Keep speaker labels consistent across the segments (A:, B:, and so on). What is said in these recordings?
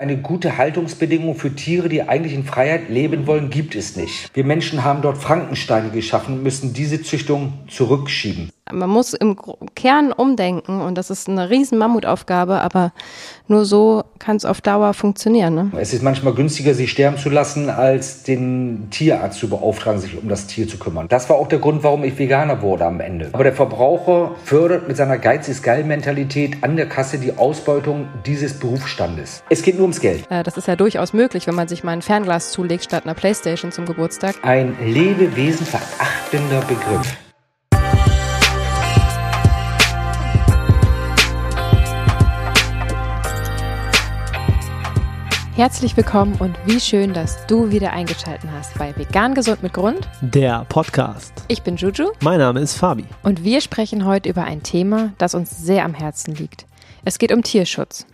A: Eine gute Haltungsbedingung für Tiere, die eigentlich in Freiheit leben wollen, gibt es nicht. Wir Menschen haben dort Frankensteine geschaffen und müssen diese Züchtung zurückschieben.
B: Man muss im Kern umdenken und das ist eine riesen Mammutaufgabe, aber nur so kann es auf Dauer funktionieren. Ne?
A: Es ist manchmal günstiger, sie sterben zu lassen, als den Tierarzt zu beauftragen, sich um das Tier zu kümmern. Das war auch der Grund, warum ich Veganer wurde am Ende. Aber der Verbraucher fördert mit seiner Geiz ist geil Mentalität an der Kasse die Ausbeutung dieses Berufsstandes. Es geht nur ums Geld.
B: Äh, das ist ja durchaus möglich, wenn man sich mal ein Fernglas zulegt statt einer Playstation zum Geburtstag.
A: Ein Lebewesen verachtender Begriff.
B: Herzlich willkommen und wie schön, dass du wieder eingeschaltet hast bei Vegan Gesund mit Grund,
C: der Podcast.
B: Ich bin Juju.
C: Mein Name ist Fabi.
B: Und wir sprechen heute über ein Thema, das uns sehr am Herzen liegt. Es geht um Tierschutz.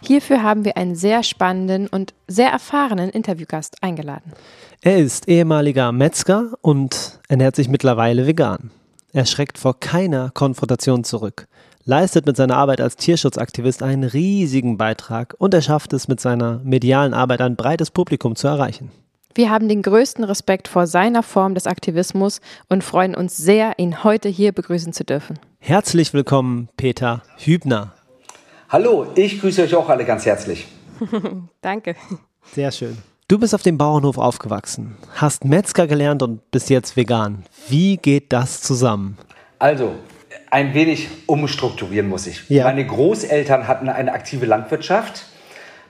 B: Hierfür haben wir einen sehr spannenden und sehr erfahrenen Interviewgast eingeladen.
C: Er ist ehemaliger Metzger und ernährt sich mittlerweile vegan. Er schreckt vor keiner Konfrontation zurück leistet mit seiner Arbeit als Tierschutzaktivist einen riesigen Beitrag und er schafft es mit seiner medialen Arbeit ein breites Publikum zu erreichen.
B: Wir haben den größten Respekt vor seiner Form des Aktivismus und freuen uns sehr, ihn heute hier begrüßen zu dürfen.
C: Herzlich willkommen, Peter Hübner.
A: Hallo, ich grüße euch auch alle ganz herzlich.
B: Danke.
C: Sehr schön. Du bist auf dem Bauernhof aufgewachsen, hast Metzger gelernt und bist jetzt vegan. Wie geht das zusammen?
A: Also, ein wenig umstrukturieren muss ich. Ja. Meine Großeltern hatten eine aktive Landwirtschaft.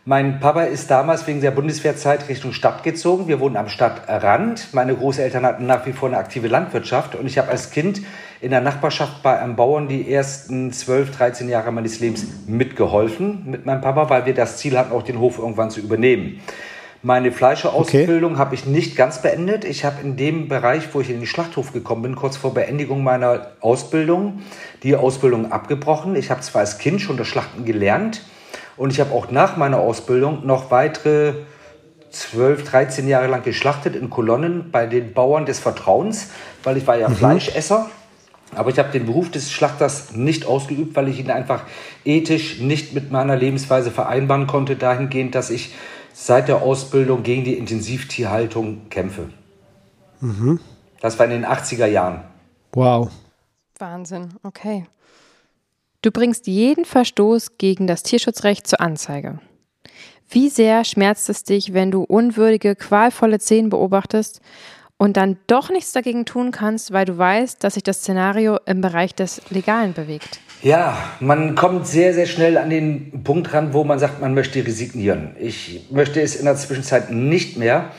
A: Mein Papa ist damals wegen der Bundeswehrzeit Richtung Stadt gezogen. Wir wohnen am Stadtrand. Meine Großeltern hatten nach wie vor eine aktive Landwirtschaft. Und ich habe als Kind in der Nachbarschaft bei einem Bauern die ersten 12, 13 Jahre meines Lebens mitgeholfen mit meinem Papa, weil wir das Ziel hatten, auch den Hof irgendwann zu übernehmen. Meine Fleischerausbildung okay. habe ich nicht ganz beendet. Ich habe in dem Bereich, wo ich in den Schlachthof gekommen bin, kurz vor Beendigung meiner Ausbildung, die Ausbildung abgebrochen. Ich habe zwar als Kind schon das Schlachten gelernt und ich habe auch nach meiner Ausbildung noch weitere 12, 13 Jahre lang geschlachtet in Kolonnen bei den Bauern des Vertrauens, weil ich war ja mhm. Fleischesser. Aber ich habe den Beruf des Schlachters nicht ausgeübt, weil ich ihn einfach ethisch nicht mit meiner Lebensweise vereinbaren konnte, dahingehend, dass ich seit der Ausbildung gegen die Intensivtierhaltung kämpfe. Mhm. Das war in den 80er Jahren.
C: Wow.
B: Wahnsinn, okay. Du bringst jeden Verstoß gegen das Tierschutzrecht zur Anzeige. Wie sehr schmerzt es dich, wenn du unwürdige, qualvolle Szenen beobachtest und dann doch nichts dagegen tun kannst, weil du weißt, dass sich das Szenario im Bereich des Legalen bewegt?
A: Ja, man kommt sehr, sehr schnell an den Punkt ran, wo man sagt, man möchte resignieren. Ich möchte es in der Zwischenzeit nicht mehr,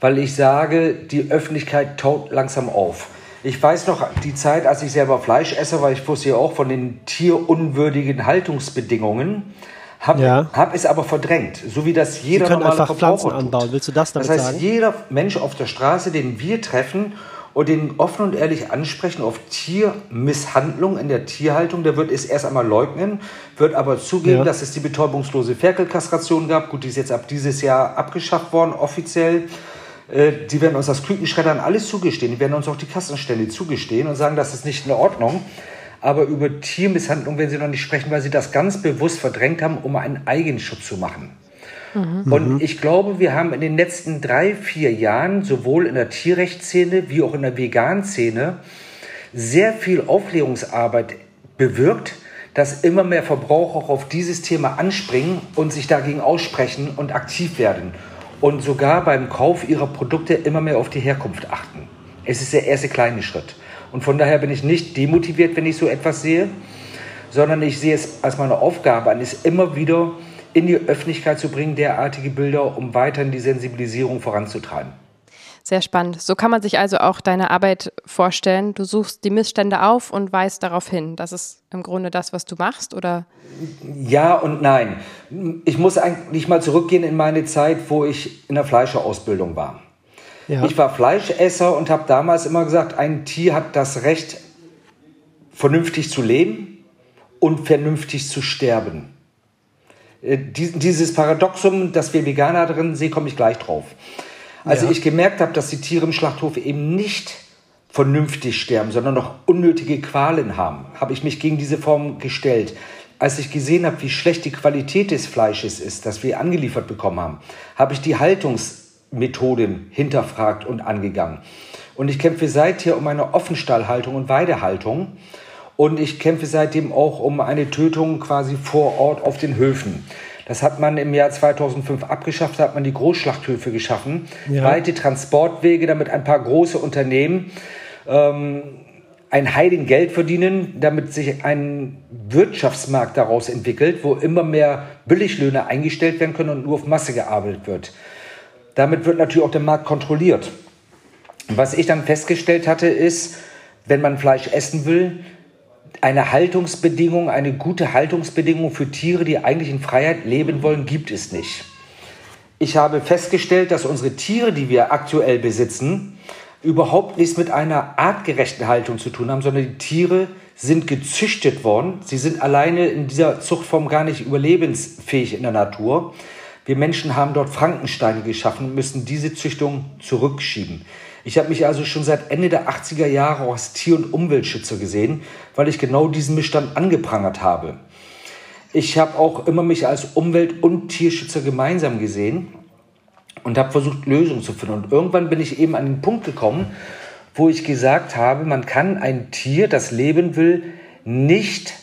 A: weil ich sage, die Öffentlichkeit taut langsam auf. Ich weiß noch die Zeit, als ich selber Fleisch esse, weil ich wusste ja auch von den tierunwürdigen Haltungsbedingungen. Habe ja. hab es aber verdrängt, so wie das jeder
C: Sie können normale einfach Pflanzen anbauen. Willst du das damit
A: sagen? Das
C: heißt,
A: sagen? jeder Mensch auf der Straße, den wir treffen und den offen und ehrlich ansprechen auf Tiermisshandlung in der Tierhaltung, der wird es erst einmal leugnen, wird aber zugeben, ja. dass es die betäubungslose Ferkelkastration gab. Gut, die ist jetzt ab dieses Jahr abgeschafft worden, offiziell. Äh, die werden uns das Kükenschreddern alles zugestehen. Die werden uns auch die Kassenstände zugestehen und sagen, das ist nicht in Ordnung. Aber über Tiermisshandlung werden sie noch nicht sprechen, weil sie das ganz bewusst verdrängt haben, um einen Eigenschutz zu machen. Mhm. Und ich glaube, wir haben in den letzten drei, vier Jahren sowohl in der Tierrechtsszene wie auch in der Vegan-Szene sehr viel Aufklärungsarbeit bewirkt, dass immer mehr Verbraucher auch auf dieses Thema anspringen und sich dagegen aussprechen und aktiv werden. Und sogar beim Kauf ihrer Produkte immer mehr auf die Herkunft achten. Es ist der erste kleine Schritt. Und von daher bin ich nicht demotiviert, wenn ich so etwas sehe, sondern ich sehe es als meine Aufgabe an, es immer wieder in die Öffentlichkeit zu bringen, derartige Bilder, um weiterhin die Sensibilisierung voranzutreiben.
B: Sehr spannend. So kann man sich also auch deine Arbeit vorstellen. Du suchst die Missstände auf und weist darauf hin. Das ist im Grunde das, was du machst, oder?
A: Ja und nein. Ich muss eigentlich mal zurückgehen in meine Zeit, wo ich in der Fleischerausbildung war. Ja. Ich war Fleischesser und habe damals immer gesagt, ein Tier hat das Recht, vernünftig zu leben und vernünftig zu sterben. Äh, dieses Paradoxum, das wir Veganer drin sehen, komme ich gleich drauf. Also ja. ich gemerkt habe, dass die Tiere im Schlachthof eben nicht vernünftig sterben, sondern noch unnötige Qualen haben, habe ich mich gegen diese Form gestellt. als ich gesehen habe, wie schlecht die Qualität des Fleisches ist, das wir angeliefert bekommen haben, habe ich die Haltungsmethoden hinterfragt und angegangen. Und ich kämpfe seither um eine Offenstallhaltung und Weidehaltung. Und ich kämpfe seitdem auch um eine Tötung quasi vor Ort auf den Höfen. Das hat man im Jahr 2005 abgeschafft, da hat man die Großschlachthöfe geschaffen. Ja. Weite Transportwege, damit ein paar große Unternehmen ähm, ein heiligen Geld verdienen, damit sich ein Wirtschaftsmarkt daraus entwickelt, wo immer mehr Billiglöhne eingestellt werden können und nur auf Masse gearbeitet wird. Damit wird natürlich auch der Markt kontrolliert. Was ich dann festgestellt hatte, ist, wenn man Fleisch essen will, eine Haltungsbedingung, eine gute Haltungsbedingung für Tiere, die eigentlich in Freiheit leben wollen, gibt es nicht. Ich habe festgestellt, dass unsere Tiere, die wir aktuell besitzen, überhaupt nichts mit einer artgerechten Haltung zu tun haben, sondern die Tiere sind gezüchtet worden. Sie sind alleine in dieser Zuchtform gar nicht überlebensfähig in der Natur. Wir Menschen haben dort Frankensteine geschaffen und müssen diese Züchtung zurückschieben. Ich habe mich also schon seit Ende der 80er Jahre als Tier- und Umweltschützer gesehen, weil ich genau diesen Missstand angeprangert habe. Ich habe auch immer mich als Umwelt- und Tierschützer gemeinsam gesehen und habe versucht, Lösungen zu finden. Und irgendwann bin ich eben an den Punkt gekommen, wo ich gesagt habe, man kann ein Tier, das leben will, nicht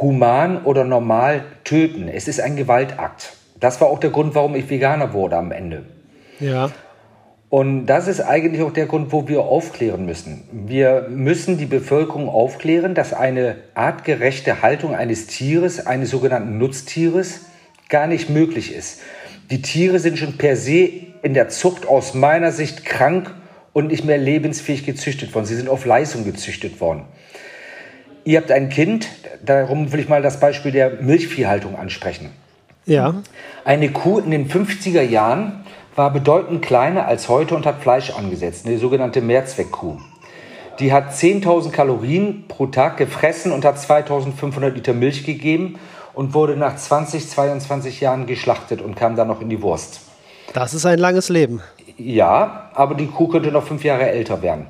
A: human oder normal töten. Es ist ein Gewaltakt. Das war auch der Grund, warum ich Veganer wurde am Ende.
C: Ja.
A: Und das ist eigentlich auch der Grund, wo wir aufklären müssen. Wir müssen die Bevölkerung aufklären, dass eine artgerechte Haltung eines Tieres, eines sogenannten Nutztieres, gar nicht möglich ist. Die Tiere sind schon per se in der Zucht aus meiner Sicht krank und nicht mehr lebensfähig gezüchtet worden. Sie sind auf Leistung gezüchtet worden. Ihr habt ein Kind, darum will ich mal das Beispiel der Milchviehhaltung ansprechen.
C: Ja.
A: Eine Kuh in den 50er Jahren war bedeutend kleiner als heute und hat Fleisch angesetzt, eine sogenannte Mehrzweckkuh. Die hat 10.000 Kalorien pro Tag gefressen und hat 2.500 Liter Milch gegeben und wurde nach 20, 22 Jahren geschlachtet und kam dann noch in die Wurst.
C: Das ist ein langes Leben.
A: Ja, aber die Kuh könnte noch fünf Jahre älter werden.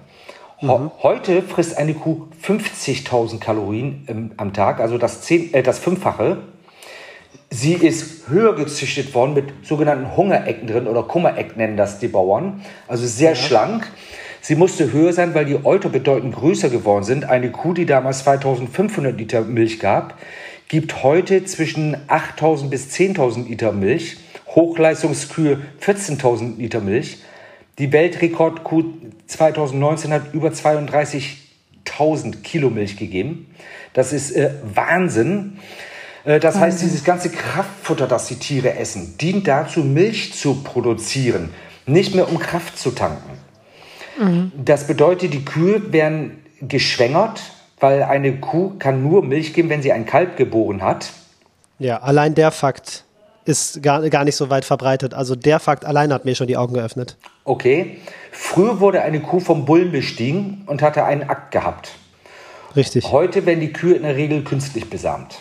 A: Mhm. Heute frisst eine Kuh 50.000 Kalorien ähm, am Tag, also das, zehn, äh, das Fünffache. Sie ist höher gezüchtet worden mit sogenannten Hungerecken drin oder Kummereck nennen das die Bauern. Also sehr ja. schlank. Sie musste höher sein, weil die Euter bedeutend größer geworden sind. Eine Kuh, die damals 2500 Liter Milch gab, gibt heute zwischen 8000 bis 10.000 Liter Milch. Hochleistungskühe 14.000 Liter Milch. Die Weltrekordkuh 2019 hat über 32.000 Kilo Milch gegeben. Das ist äh, Wahnsinn. Äh, das heißt, dieses ganze Kraftfutter, das die Tiere essen, dient dazu, Milch zu produzieren, nicht mehr um Kraft zu tanken. Mhm. Das bedeutet, die Kühe werden geschwängert, weil eine Kuh kann nur Milch geben, wenn sie ein Kalb geboren hat.
C: Ja, allein der Fakt ist gar, gar nicht so weit verbreitet. Also der Fakt allein hat mir schon die Augen geöffnet.
A: Okay. Früher wurde eine Kuh vom Bullen bestiegen und hatte einen Akt gehabt.
C: Richtig.
A: Heute werden die Kühe in der Regel künstlich besamt.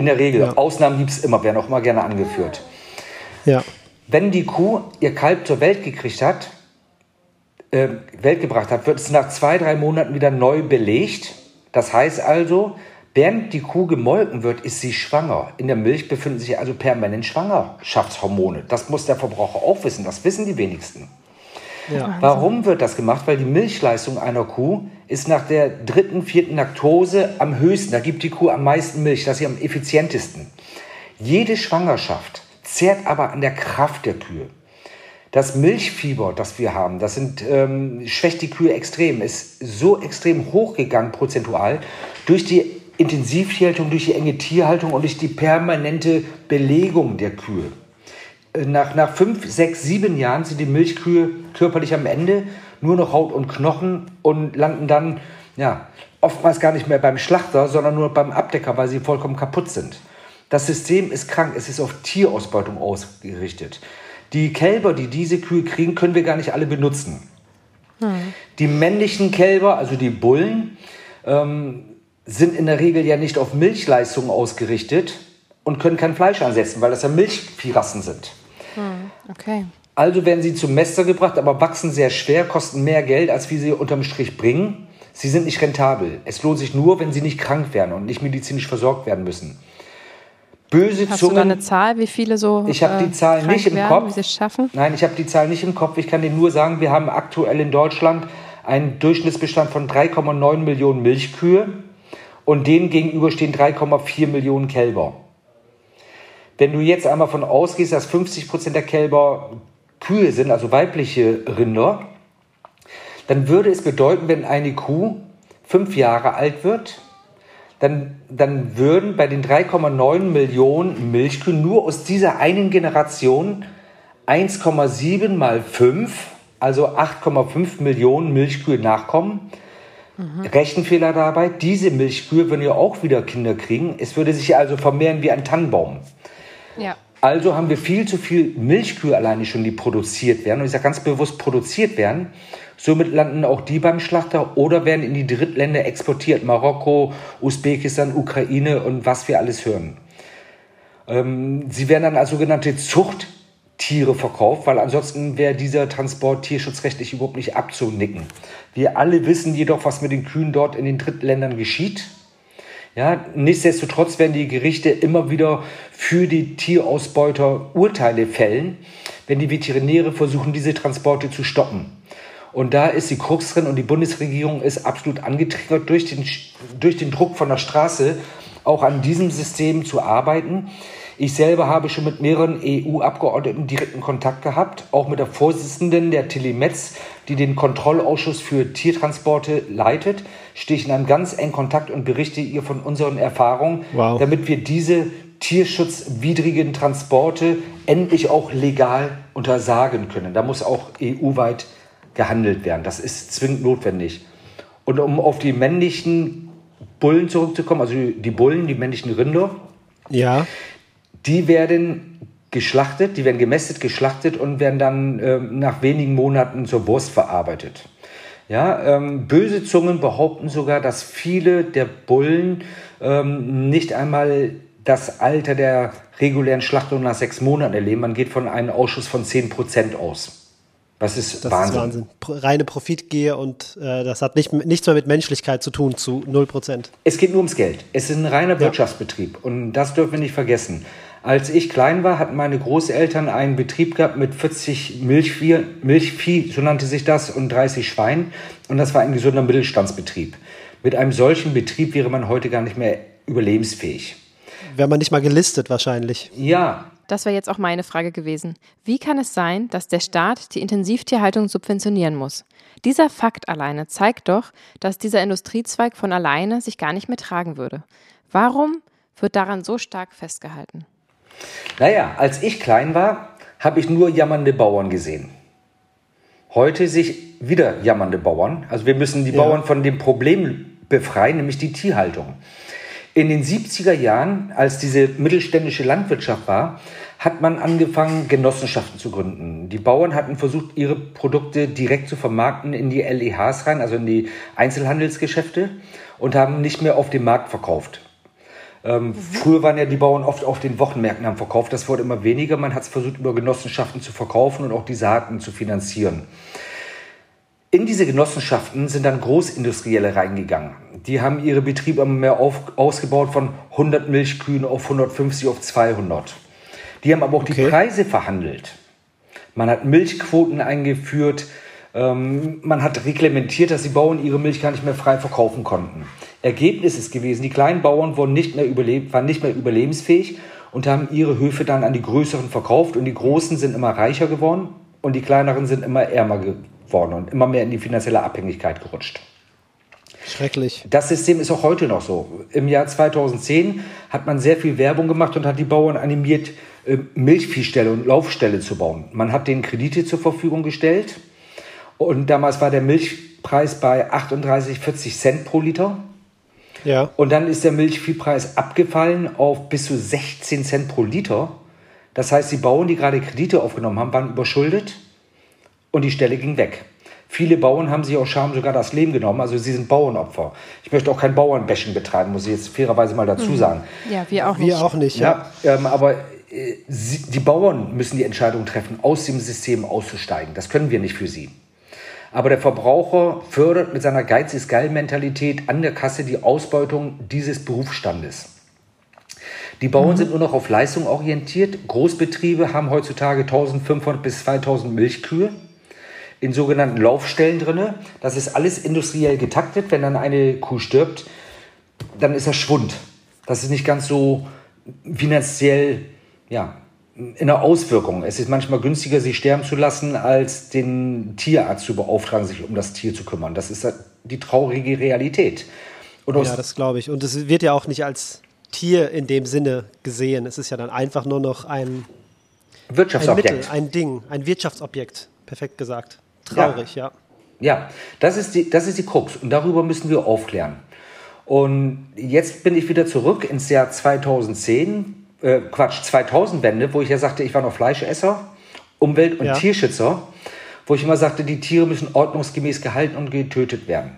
A: In der Regel. Ja. Ausnahmen gibt es immer, werden auch immer gerne angeführt.
C: Ja.
A: Wenn die Kuh ihr Kalb zur Welt gekriegt hat, äh, Welt gebracht hat, wird es nach zwei, drei Monaten wieder neu belegt das heißt also, während die Kuh gemolken wird, ist sie schwanger. In der Milch befinden sich also permanent Schwangerschaftshormone. Das muss der Verbraucher auch wissen. Das wissen die wenigsten. Ja. Warum wird das gemacht? Weil die Milchleistung einer Kuh ist nach der dritten, vierten Laktose am höchsten. Da gibt die Kuh am meisten Milch. Das ist am effizientesten. Jede Schwangerschaft zehrt aber an der Kraft der Kühe. Das Milchfieber, das wir haben, das sind, ähm, schwächt die Kühe extrem, ist so extrem hochgegangen prozentual durch die Intensivtierhaltung, durch die enge Tierhaltung und durch die permanente Belegung der Kühe. Nach, nach fünf, sechs, sieben Jahren sind die Milchkühe körperlich am Ende, nur noch Haut und Knochen und landen dann ja, oftmals gar nicht mehr beim Schlachter, sondern nur beim Abdecker, weil sie vollkommen kaputt sind. Das System ist krank, es ist auf Tierausbeutung ausgerichtet. Die Kälber, die diese Kühe kriegen, können wir gar nicht alle benutzen. Hm. Die männlichen Kälber, also die Bullen, ähm, sind in der Regel ja nicht auf Milchleistung ausgerichtet und können kein Fleisch ansetzen, weil das ja Milchviehrassen sind.
B: Okay.
A: Also werden sie zum Mester gebracht, aber wachsen sehr schwer, kosten mehr Geld, als wie sie unterm Strich bringen. Sie sind nicht rentabel. Es lohnt sich nur, wenn sie nicht krank werden und nicht medizinisch versorgt werden müssen. Böse
B: Hast
A: Zungen.
B: du da eine Zahl, wie viele so
A: Ich habe
B: äh,
A: die Zahl
B: krank
A: nicht im
B: werden,
A: Kopf.
B: wie sie schaffen?
A: Nein, ich habe die Zahl nicht im Kopf. Ich kann dir nur sagen, wir haben aktuell in Deutschland einen Durchschnittsbestand von 3,9 Millionen Milchkühe und denen gegenüber stehen 3,4 Millionen Kälber. Wenn du jetzt einmal von ausgehst, dass 50 Prozent der Kälber Kühe sind, also weibliche Rinder, dann würde es bedeuten, wenn eine Kuh fünf Jahre alt wird, dann, dann würden bei den 3,9 Millionen Milchkühen nur aus dieser einen Generation 1,7 mal 5, also 8,5 Millionen Milchkühe nachkommen. Rechenfehler dabei, diese Milchkühe würden ja auch wieder Kinder kriegen. Es würde sich also vermehren wie ein Tannenbaum.
B: Ja.
A: Also haben wir viel zu viel Milchkühe alleine schon, die produziert werden. Und ich sage ganz bewusst produziert werden. Somit landen auch die beim Schlachter oder werden in die Drittländer exportiert. Marokko, Usbekistan, Ukraine und was wir alles hören. Ähm, sie werden dann als sogenannte Zuchttiere verkauft, weil ansonsten wäre dieser Transport tierschutzrechtlich überhaupt nicht abzunicken. Wir alle wissen jedoch, was mit den Kühen dort in den Drittländern geschieht. Ja, nichtsdestotrotz werden die Gerichte immer wieder für die Tierausbeuter Urteile fällen, wenn die Veterinäre versuchen, diese Transporte zu stoppen. Und da ist die Krux drin und die Bundesregierung ist absolut angetriggert durch den, durch den Druck von der Straße, auch an diesem System zu arbeiten. Ich selber habe schon mit mehreren EU-Abgeordneten direkten Kontakt gehabt, auch mit der Vorsitzenden der Telemetz, die den Kontrollausschuss für Tiertransporte leitet, stehe ich in einem ganz engen Kontakt und berichte ihr von unseren Erfahrungen,
C: Wow.
A: damit wir diese tierschutzwidrigen Transporte endlich auch legal untersagen können. Da muss auch EU-weit gehandelt werden. Das ist zwingend notwendig. Und um auf die männlichen Bullen zurückzukommen, also die Bullen, die männlichen Rinder,
C: Ja.
A: die werden geschlachtet, die werden gemästet, geschlachtet und werden dann ähm, nach wenigen Monaten zur Wurst verarbeitet. Ja, ähm, böse Zungen behaupten sogar, dass viele der Bullen ähm, nicht einmal das Alter der regulären Schlachtung nach sechs Monaten erleben. Man geht von einem Ausschuss von 10% aus. Das ist
C: Das
A: Wahnsinn.
C: ist Wahnsinn. Reine Profitgier und äh, das hat nicht, nichts mehr mit Menschlichkeit zu tun, zu 0 Prozent.
A: Es geht nur ums Geld. Es ist ein reiner Wirtschaftsbetrieb und das dürfen wir nicht vergessen. Als ich klein war, hatten meine Großeltern einen Betrieb gehabt mit 40 Milchvieh, Milchvieh, so nannte sich das, und 30 Schweinen. Und das war ein gesunder Mittelstandsbetrieb. Mit einem solchen Betrieb wäre man heute gar nicht mehr überlebensfähig.
C: Wäre man nicht mal gelistet wahrscheinlich.
A: Ja,
B: Das wäre jetzt auch meine Frage gewesen. Wie kann es sein, dass der Staat die Intensivtierhaltung subventionieren muss? Dieser Fakt alleine zeigt doch, dass dieser Industriezweig von alleine sich gar nicht mehr tragen würde. Warum wird daran so stark festgehalten?
A: Naja, als ich klein war, habe ich nur jammernde Bauern gesehen. Heute sehe ich wieder jammernde Bauern. Also wir müssen die
C: Ja.
A: Bauern von dem Problem befreien, nämlich die Tierhaltung. In den 70er Jahren, als diese mittelständische Landwirtschaft war, hat man angefangen, Genossenschaften zu gründen. Die Bauern hatten versucht, ihre Produkte direkt zu vermarkten in die LEHs rein, also in die Einzelhandelsgeschäfte, und haben nicht mehr auf dem Markt verkauft. Ähm, Früher waren ja die Bauern oft auf den Wochenmärkten am Verkauf. Das wurde immer weniger. Man hat es versucht, über Genossenschaften zu verkaufen und auch die Saaten zu finanzieren. In diese Genossenschaften sind dann Großindustrielle reingegangen. Die haben ihre Betriebe immer mehr auf, ausgebaut von 100 Milchkühen auf 150 auf 200. Die haben aber auch die
C: Okay.
A: Preise verhandelt. Man hat Milchquoten eingeführt. Ähm, man hat reglementiert, dass die Bauern ihre Milch gar nicht mehr frei verkaufen konnten. Ergebnis ist gewesen, die kleinen Bauern wurden nicht mehr überleb waren nicht mehr überlebensfähig und haben ihre Höfe dann an die größeren verkauft und die großen sind immer reicher geworden und die kleineren sind immer ärmer geworden und immer mehr in die finanzielle Abhängigkeit gerutscht.
C: Schrecklich.
A: Das System ist auch heute noch so. Im Jahr 2010 hat man sehr viel Werbung gemacht und hat die Bauern animiert, äh, Milchviehställe und Laufställe zu bauen. Man hat denen Kredite zur Verfügung gestellt und damals war der Milchpreis bei 38, 40 Cent pro Liter.
C: Ja.
A: Und dann ist der Milchviehpreis abgefallen auf bis zu 16 Cent pro Liter. Das heißt, die Bauern, die gerade Kredite aufgenommen haben, waren überschuldet und die Stelle ging weg. Viele Bauern haben sich aus Scham sogar das Leben genommen, also sie sind Bauernopfer. Ich möchte auch kein Bauernbashing betreiben, muss ich jetzt fairerweise mal dazu sagen.
B: Ja, wir auch nicht.
C: Wir auch nicht, ja.
A: Ja, ähm, aber äh, sie, die Bauern müssen die Entscheidung treffen, aus dem System auszusteigen. Das können wir nicht für sie. Aber der Verbraucher fördert mit seiner Geiz ist geil Mentalität an der Kasse die Ausbeutung dieses Berufsstandes. Die Bauern mhm. sind nur noch auf Leistung orientiert. Großbetriebe haben heutzutage 1500 bis 2000 Milchkühe in sogenannten Laufstellen drin. Das ist alles industriell getaktet. Wenn dann eine Kuh stirbt, dann ist das Schwund. Das ist nicht ganz so finanziell ja, in der Auswirkung. Es ist manchmal günstiger, sie sterben zu lassen, als den Tierarzt zu beauftragen, sich um das Tier zu kümmern. Das ist die traurige Realität.
C: ja, das glaube ich. Und es wird ja auch nicht als Tier in dem Sinne gesehen. Es ist ja dann einfach nur noch ein
A: Wirtschaftsobjekt.
C: Ein, Mittel, ein Ding, ein Wirtschaftsobjekt. Perfekt gesagt. Traurig, ja.
A: Ja, ja das, ist die, das ist die Krux. Und darüber müssen wir aufklären. Und jetzt bin ich wieder zurück ins Jahr 2010 äh, Quatsch, 2000-Wende, wo ich ja sagte, ich war noch Fleischesser, Umwelt- und ja. Tierschützer, wo ich immer sagte, die Tiere müssen ordnungsgemäß gehalten und getötet werden.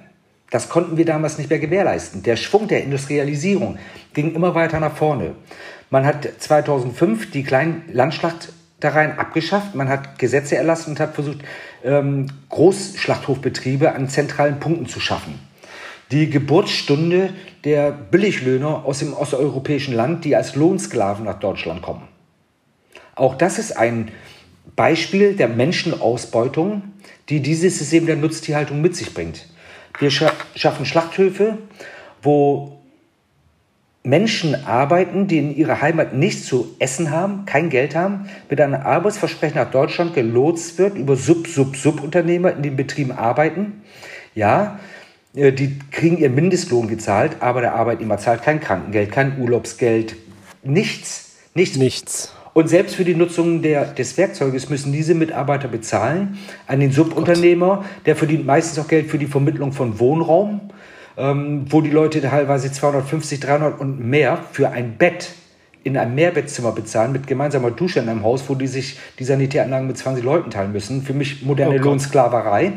A: Das konnten wir damals nicht mehr gewährleisten. Der Schwung der Industrialisierung ging immer weiter nach vorne. Man hat 2005 die kleinen Landschlachtereien abgeschafft, man hat Gesetze erlassen und hat versucht, ähm, Großschlachthofbetriebe an zentralen Punkten zu schaffen die Geburtsstunde der Billiglöhner aus dem osteuropäischen Land, die als Lohnsklaven nach Deutschland kommen. Auch das ist ein Beispiel der Menschenausbeutung, die dieses System der Nutztierhaltung mit sich bringt. Wir schaffen Schlachthöfe, wo Menschen arbeiten, die in ihrer Heimat nichts zu essen haben, kein Geld haben, mit einem Arbeitsversprechen nach Deutschland gelotst wird, über Sub-Sub-Sub-Unternehmer in den Betrieben arbeiten. Ja, die kriegen ihren Mindestlohn gezahlt, aber der Arbeitnehmer zahlt kein Krankengeld, kein Urlaubsgeld, nichts.
C: Nichts. Nichts.
A: Und selbst für die Nutzung der, des Werkzeuges müssen diese Mitarbeiter bezahlen an den Subunternehmer, Gott. der verdient meistens auch Geld für die Vermittlung von Wohnraum, ähm, wo die Leute teilweise 250, 300 und mehr für ein Bett in einem Mehrbettzimmer bezahlen mit gemeinsamer Dusche in einem Haus, wo die sich die Sanitäranlagen mit 20 Leuten teilen müssen. Für mich moderne oh Lohnsklaverei.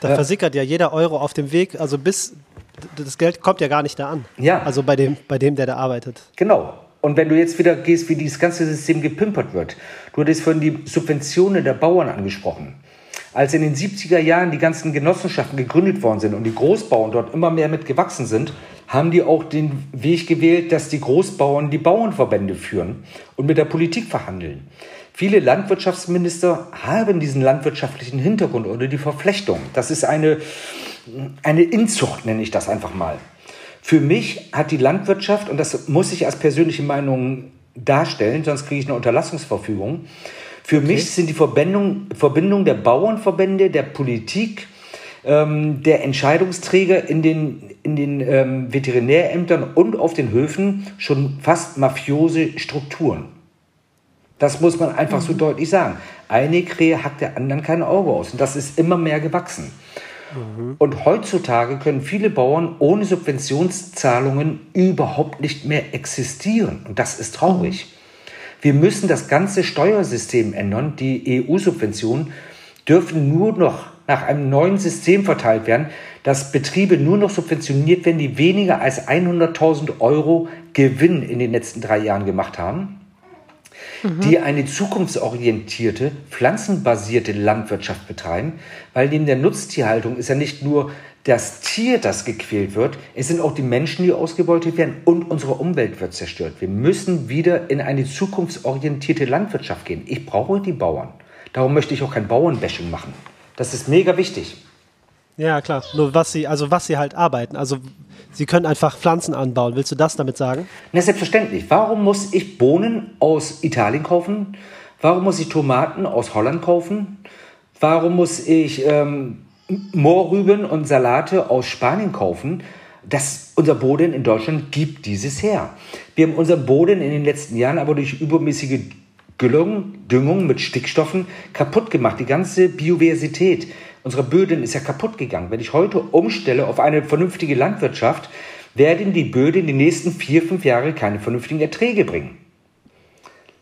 C: Da versickert ja jeder Euro auf dem Weg, also bis das Geld kommt ja gar nicht da an.
A: Ja.
C: Also bei dem, bei dem, der da arbeitet.
A: Genau. Und wenn du jetzt wieder gehst, wie dieses ganze System gepimpert wird, du hattest vorhin die Subventionen der Bauern angesprochen. Als in den 70er Jahren die ganzen Genossenschaften gegründet worden sind und die Großbauern dort immer mehr mit gewachsen sind, haben die auch den Weg gewählt, dass die Großbauern die Bauernverbände führen und mit der Politik verhandeln. Viele Landwirtschaftsminister haben diesen landwirtschaftlichen Hintergrund oder die Verflechtung. Das ist eine, eine Inzucht, nenne ich das einfach mal. Für mich hat die Landwirtschaft, und das muss ich als persönliche Meinung darstellen, sonst kriege ich eine Unterlassungsverfügung. Für okay. mich sind die Verbindungen Verbindung der Bauernverbände, der Politik, ähm, der Entscheidungsträger in den, in den ähm, Veterinärämtern und auf den Höfen schon fast mafiose Strukturen. Das muss man einfach mhm. so deutlich sagen. Eine Krähe hackt der anderen kein Auge aus. Und das ist immer mehr gewachsen. Mhm. Und heutzutage können viele Bauern ohne Subventionszahlungen überhaupt nicht mehr existieren. Und das ist traurig. Mhm. Wir müssen das ganze Steuersystem ändern. Die EU-Subventionen dürfen nur noch nach einem neuen System verteilt werden, dass Betriebe nur noch subventioniert werden, die weniger als 100.000 Euro Gewinn in den letzten drei Jahren gemacht haben mhm. die eine zukunftsorientierte, pflanzenbasierte Landwirtschaft betreiben, weil neben der Nutztierhaltung ist ja nicht nur das Tier, das gequält wird, es sind auch die Menschen, die ausgebeutet werden und unsere Umwelt wird zerstört. Wir müssen wieder in eine zukunftsorientierte Landwirtschaft gehen. Ich brauche die Bauern. Darum möchte ich auch kein Bauernbashing machen. Das ist mega wichtig.
C: Ja, klar. Nur was sie, also was sie halt arbeiten. Also sie können einfach Pflanzen anbauen. Willst du das damit sagen?
A: Na, selbstverständlich. Warum muss ich Bohnen aus Italien kaufen? Warum muss ich Tomaten aus Holland kaufen? Warum muss ich ähm, Moorrüben und Salate aus Spanien kaufen? Das, unser Boden in Deutschland gibt dieses her. Wir haben unseren Boden in den letzten Jahren aber durch übermäßige Güllung, Düngung mit Stickstoffen kaputt gemacht. Die ganze Biodiversität Unsere Böden ist ja kaputt gegangen. Wenn ich heute umstelle auf eine vernünftige Landwirtschaft, werden die Böden die nächsten vier, fünf Jahre keine vernünftigen Erträge bringen.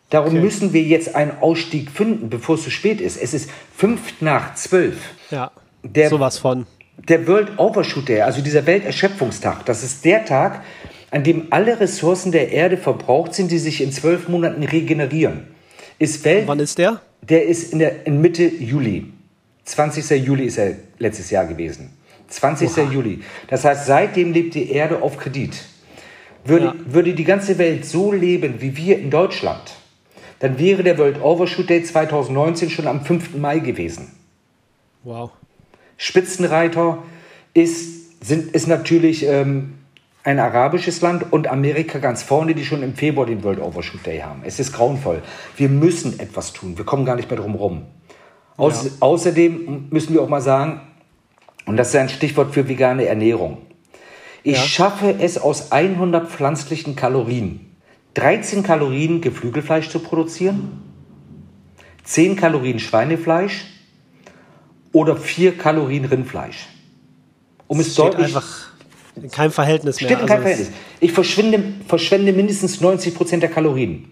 A: Darum okay. müssen wir jetzt einen Ausstieg finden, bevor es zu spät ist. Es ist fünf nach zwölf.
C: Ja, der, sowas von.
A: Der World Overshoot Day, also dieser Welterschöpfungstag, das ist der Tag, an dem alle Ressourcen der Erde verbraucht sind, die sich in zwölf Monaten regenerieren.
C: Ist Welt, Wann ist der?
A: Der ist in, der, in Mitte Juli. 20. Juli ist er letztes Jahr gewesen. 20. Oha. Juli. Das heißt, seitdem lebt die Erde auf Kredit. würde,
C: Ja.
A: würde die ganze Welt so leben wie wir in Deutschland, dann wäre der World Overshoot Day 2019 schon am 5. Mai gewesen.
C: Wow.
A: Spitzenreiter ist, sind, ist natürlich ähm, ein arabisches Land und Amerika ganz vorne, die schon im Februar den World Overshoot Day haben. Es ist grauenvoll. Wir müssen etwas tun. Wir kommen gar nicht mehr drum rum. Auß,
C: Ja.
A: Außerdem müssen wir auch mal sagen, und das ist ein Stichwort für vegane Ernährung. Ich
C: Ja.
A: schaffe es aus 100 pflanzlichen Kalorien, 13 Kalorien Geflügelfleisch zu produzieren, 10 Kalorien Schweinefleisch oder 4 Kalorien Rindfleisch. Um es
C: Steht
A: deutlich
C: einfach in keinem Verhältnis mehr.
A: Steht in keinem
C: Also es-
A: Verhältnis. Ich verschwinde, verschwende mindestens 90 Prozent der Kalorien.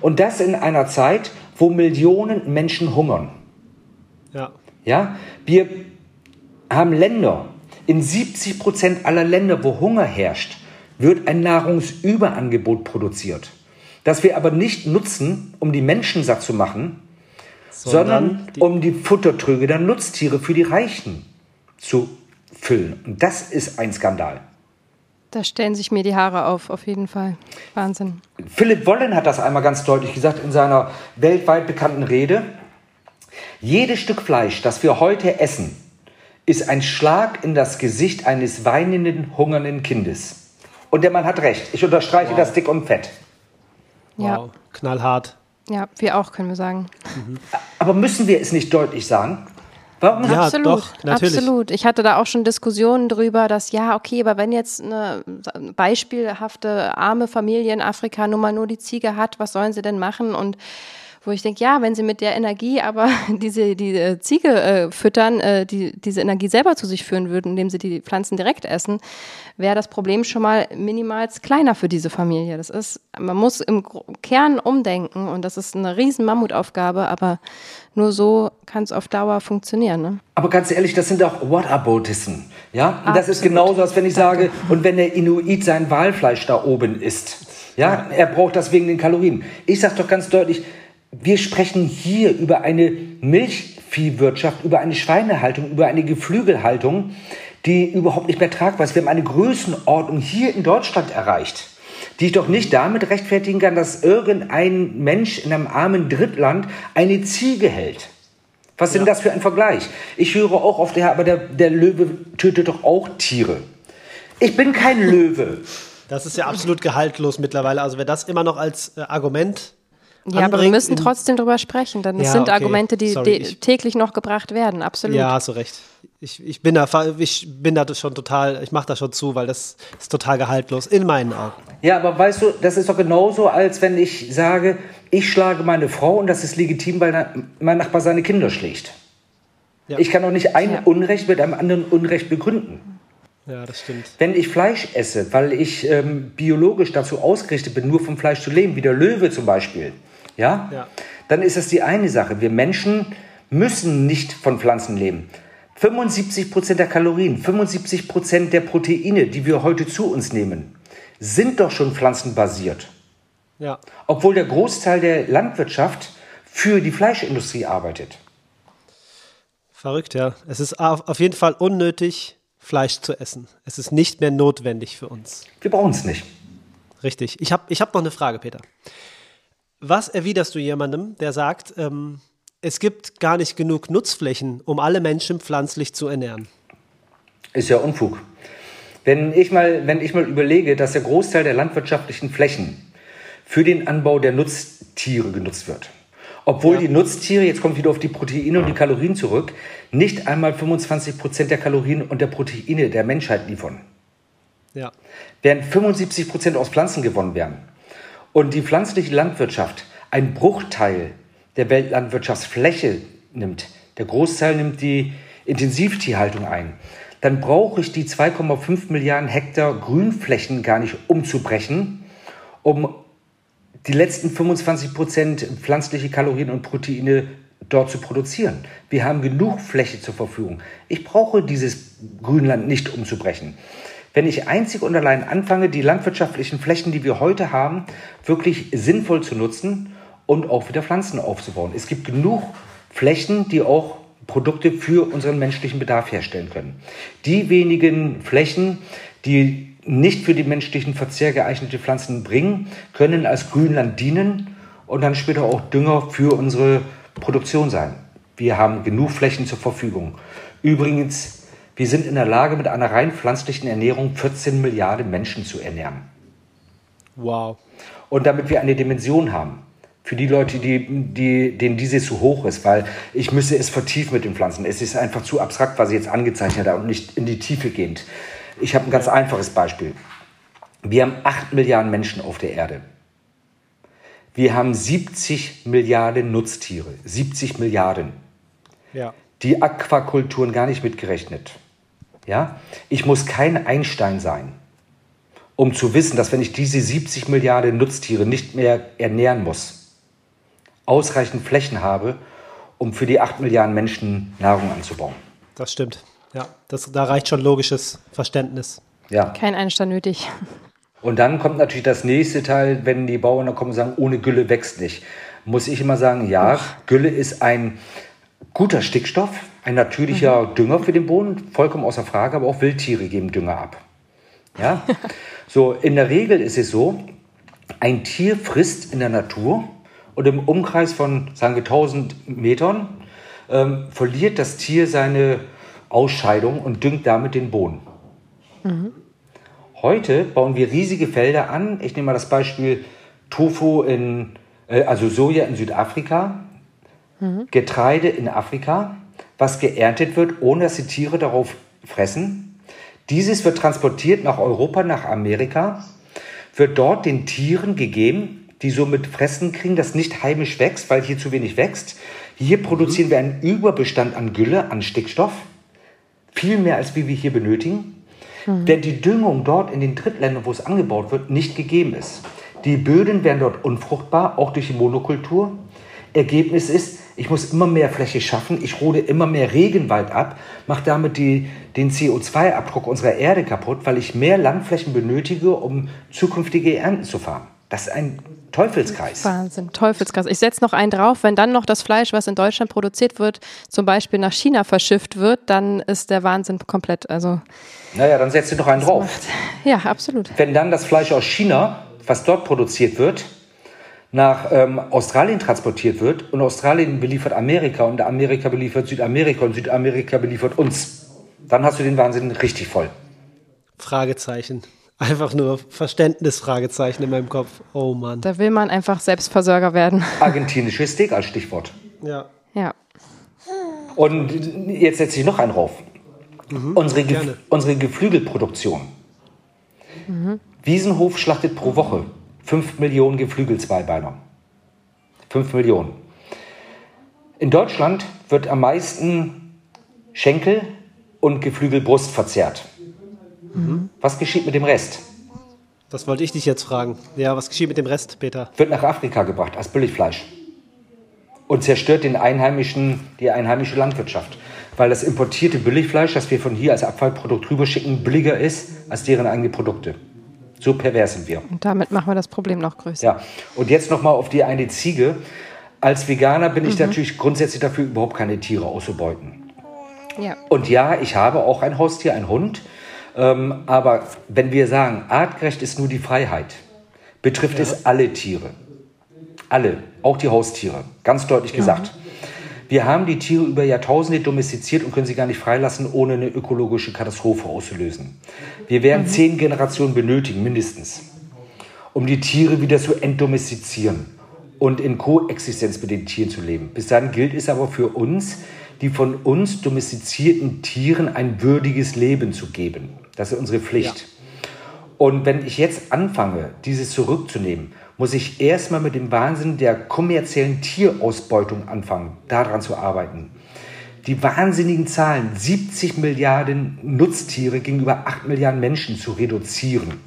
A: Und das in einer Zeit, wo Millionen Menschen hungern.
C: Ja.
A: Ja? Wir haben Länder, in 70 Prozent aller Länder, wo Hunger herrscht, wird ein Nahrungsüberangebot produziert. Das wir aber nicht nutzen, um die Menschen satt zu machen, sondern,
C: die,
A: um die Futtertröge der Nutztiere für die Reichen zu füllen. Und das ist ein Skandal.
B: Da stellen sich mir die Haare auf, auf jeden Fall. Wahnsinn.
A: Philipp Wollen hat das einmal ganz deutlich gesagt in seiner weltweit bekannten Rede. Jedes Stück Fleisch, das wir heute essen, ist ein Schlag in das Gesicht eines weinenden, hungernden Kindes. Und der Mann hat recht. Ich unterstreiche das dick und fett.
B: Ja.
C: wow, knallhart.
B: Ja, wir auch, können wir sagen.
A: Aber müssen wir es nicht deutlich sagen? Warum
C: Ja,
B: absolut,
C: doch, natürlich.
B: absolut. Ich hatte da auch schon Diskussionen drüber, dass ja, okay, aber wenn jetzt eine beispielhafte arme Familie in Afrika nun mal nur die Ziege hat, was sollen sie denn machen? Und wo ich denke, ja, wenn sie mit der Energie aber diese die Ziege äh, füttern, äh, die diese Energie selber zu sich führen würden, indem sie die Pflanzen direkt essen, wäre das Problem schon mal minimal kleiner für diese Familie. Das ist, man muss im Kern umdenken und das ist eine riesen Mammutaufgabe, aber nur so kann es auf Dauer funktionieren. Ne?
A: Aber ganz ehrlich, das sind auch Whataboutism. Ja? Und das ist genauso, als wenn ich sage, und wenn der Inuit sein Walfleisch da oben isst. Ja, er braucht das wegen den Kalorien. Ich sage doch ganz deutlich, wir sprechen hier über eine Milchviehwirtschaft, über eine Schweinehaltung, über eine Geflügelhaltung, die überhaupt nicht mehr tragbar ist. Wir haben eine Größenordnung hier in Deutschland erreicht, die ich doch nicht damit rechtfertigen kann, dass irgendein Mensch in einem armen Drittland eine Ziege hält. Was ist denn das für ein Vergleich? Ich höre auch oft, ja, aber der, der Löwe tötet doch auch Tiere. Ich bin kein Löwe.
C: Das ist ja absolut gehaltlos mittlerweile. Also wer das immer noch als äh, Argument
B: Ja, aber wir müssen trotzdem drüber sprechen, denn es
C: Ja,
B: sind
C: okay.
B: Argumente, die,
C: Sorry,
B: die
C: ich-
B: täglich noch gebracht werden, absolut.
C: Ja, hast du recht. Ich, ich bin da, ich bin da schon total, ich mache da schon zu, weil das ist total gehaltlos in meinen Augen.
A: Ja, aber weißt du, das ist doch genauso, als wenn ich sage, ich schlage meine Frau und das ist legitim, weil mein Nachbar seine Kinder schlägt.
C: Ja.
A: Ich kann doch nicht ein
B: Ja.
A: Unrecht mit einem anderen Unrecht begründen.
C: Ja, das stimmt.
A: Wenn ich Fleisch esse, weil ich ähm, biologisch dazu ausgerichtet bin, nur vom Fleisch zu leben, wie der Löwe zum Beispiel, ja,
C: Ja.
A: dann ist das die eine Sache. Wir Menschen müssen nicht von Pflanzen leben. 75 Prozent der Kalorien, 75 Prozent der Proteine, die wir heute zu uns nehmen, sind doch schon pflanzenbasiert.
C: Ja,
A: Obwohl der Großteil der Landwirtschaft für die Fleischindustrie arbeitet.
C: verrückt, ja. Es ist auf jeden Fall unnötig, Fleisch zu essen. Es ist nicht mehr notwendig für uns.
A: Wir brauchen es nicht.
C: Richtig. Ich habe ich hab noch eine Frage, Peter. Was erwiderst du jemandem, der sagt, ähm, es gibt gar nicht genug Nutzflächen, um alle Menschen pflanzlich zu ernähren?
A: Ist ja Unfug. Wenn ich, mal, wenn ich mal überlege, dass der Großteil der landwirtschaftlichen Flächen für den Anbau der Nutztiere genutzt wird. Obwohl
C: Ja.
A: die Nutztiere, jetzt kommt wieder auf die Proteine und die Kalorien zurück, nicht einmal 25 Prozent der Kalorien und der Proteine der Menschheit liefern.
C: Ja.
A: Während 75 Prozent aus Pflanzen gewonnen werden und die pflanzliche Landwirtschaft ein Bruchteil der Weltlandwirtschaftsfläche nimmt, der Großteil nimmt die Intensivtierhaltung ein, dann brauche ich die 2,5 Milliarden Hektar Grünflächen gar nicht umzubrechen, um die letzten 25 Prozent pflanzliche Kalorien und Proteine dort zu produzieren. Wir haben genug Fläche zur Verfügung. Ich brauche dieses Grünland nicht umzubrechen. Wenn ich einzig und allein anfange, die landwirtschaftlichen Flächen, die wir heute haben, wirklich sinnvoll zu nutzen und auch wieder Pflanzen aufzubauen. Es gibt genug Flächen, die auch Produkte für unseren menschlichen Bedarf herstellen können. Die wenigen Flächen, die nicht für den menschlichen Verzehr geeignete Pflanzen bringen, können als Grünland dienen und dann später auch Dünger für unsere Produktion sein. Wir haben genug Flächen zur Verfügung. Übrigens, wir sind in der Lage, mit einer rein pflanzlichen Ernährung 14 Milliarden Menschen zu ernähren.
C: Wow.
A: Und damit wir eine Dimension haben, für die Leute, die, die, denen diese zu hoch ist, weil ich müsse es vertiefen mit den Pflanzen. Es ist einfach zu abstrakt, was ich jetzt angezeichnet habe und nicht in die Tiefe gehend. Ich habe ein ganz einfaches Beispiel. Wir haben 8 Milliarden Menschen auf der Erde. Wir haben 70 Milliarden Nutztiere. 70 Milliarden.
C: Ja.
A: Die Aquakulturen gar nicht mitgerechnet. Ja? Ich muss kein Einstein sein, um zu wissen, dass wenn ich diese 70 Milliarden Nutztiere nicht mehr ernähren muss, ausreichend Flächen habe, um für die 8 Milliarden Menschen Nahrung anzubauen.
C: Das stimmt. Ja, das, da reicht schon logisches Verständnis.
A: Ja.
B: Kein Einstand nötig.
A: Und dann kommt natürlich das nächste Teil, wenn die Bauern dann kommen und sagen, ohne Gülle wächst nicht. Muss ich immer sagen, ja, Gülle ist ein guter Stickstoff, ein natürlicher mhm. Dünger für den Boden, vollkommen außer Frage, aber auch Wildtiere geben Dünger ab. Ja? so, in der Regel ist es so, ein Tier frisst in der Natur und im Umkreis von, sagen wir, 1000 Metern ähm, verliert das Tier seine Ausscheidung und düngt damit den Boden. Mhm. Heute bauen wir riesige Felder an. Ich nehme mal das Beispiel Tofu in, äh, also Soja in Südafrika, mhm. Getreide in Afrika, was geerntet wird, ohne dass die Tiere darauf fressen. Dieses wird transportiert nach Europa, nach Amerika, wird dort den Tieren gegeben, die somit Fressen kriegen, das nicht heimisch wächst, weil hier zu wenig wächst. Hier produzieren wir einen Überbestand an Gülle, an Stickstoff, viel mehr als wie wir hier benötigen, mhm. denn die Düngung dort in den Drittländern, wo es angebaut wird, nicht gegeben ist. Die Böden werden dort unfruchtbar, auch durch die Monokultur. Ergebnis ist, ich muss immer mehr Fläche schaffen, ich rode immer mehr Regenwald ab, mache damit die, den CO2-Abdruck unserer Erde kaputt, weil ich mehr Landflächen benötige, um zukünftige Ernten zu fahren. Das ist ein Teufelskreis.
B: Wahnsinn, Teufelskreis. Ich setze noch einen drauf, wenn dann noch das Fleisch, was in Deutschland produziert wird, zum Beispiel nach China verschifft wird, dann ist der Wahnsinn komplett. Also,
A: naja, dann setzt du noch einen drauf. Macht,
B: ja, absolut.
A: Wenn dann das Fleisch aus China, was dort produziert wird, nach ähm, Australien transportiert wird und Australien beliefert Amerika und Amerika beliefert Südamerika und Südamerika beliefert uns, dann hast du den Wahnsinn richtig voll.
C: Fragezeichen. Einfach nur Verständnisfragezeichen in meinem Kopf. Oh Mann.
B: Da will man einfach Selbstversorger werden.
A: Argentinische Steak als Stichwort.
C: Ja.
B: Ja.
A: Und jetzt setze ich noch einen rauf. Mhm, unsere, Ge unsere Geflügelproduktion. Mhm. Wiesenhof schlachtet pro Woche 5 Millionen Geflügelzweibeiner. 5 Millionen. In Deutschland wird am meisten Schenkel und Geflügelbrust verzehrt. Mhm. Was geschieht mit dem Rest?
C: Das wollte ich dich jetzt fragen. Ja, was geschieht mit dem Rest, Peter?
A: Wird nach Afrika gebracht als Billigfleisch und zerstört den einheimischen, die einheimische Landwirtschaft. Weil das importierte Billigfleisch, das wir von hier als Abfallprodukt rüberschicken, billiger ist als deren eigene Produkte. So pervers sind wir.
B: Und damit machen wir das Problem noch größer.
A: Ja, und jetzt nochmal auf die eine Ziege. Als Veganer bin ich mhm. natürlich grundsätzlich dafür, überhaupt keine Tiere auszubeuten. Ja. Und ja, ich habe auch ein Haustier, einen Hund. Ähm, aber wenn wir sagen, artgerecht ist nur die Freiheit, betrifft ja. es alle Tiere. Alle, auch die Haustiere, ganz deutlich gesagt. Mhm. Wir haben die Tiere über Jahrtausende domestiziert und können sie gar nicht freilassen, ohne eine ökologische Katastrophe auszulösen. Wir werden mhm. zehn Generationen benötigen, mindestens, um die Tiere wieder zu entdomestizieren und in Koexistenz mit den Tieren zu leben. Bis dann gilt es aber für uns, die von uns domestizierten Tieren ein würdiges Leben zu geben. Das ist unsere Pflicht. Ja. Und wenn ich jetzt anfange, dieses zurückzunehmen, muss ich erstmal mit dem Wahnsinn der kommerziellen Tierausbeutung anfangen, daran zu arbeiten. Die wahnsinnigen Zahlen, 70 Milliarden Nutztiere gegenüber 8 Milliarden Menschen zu reduzieren.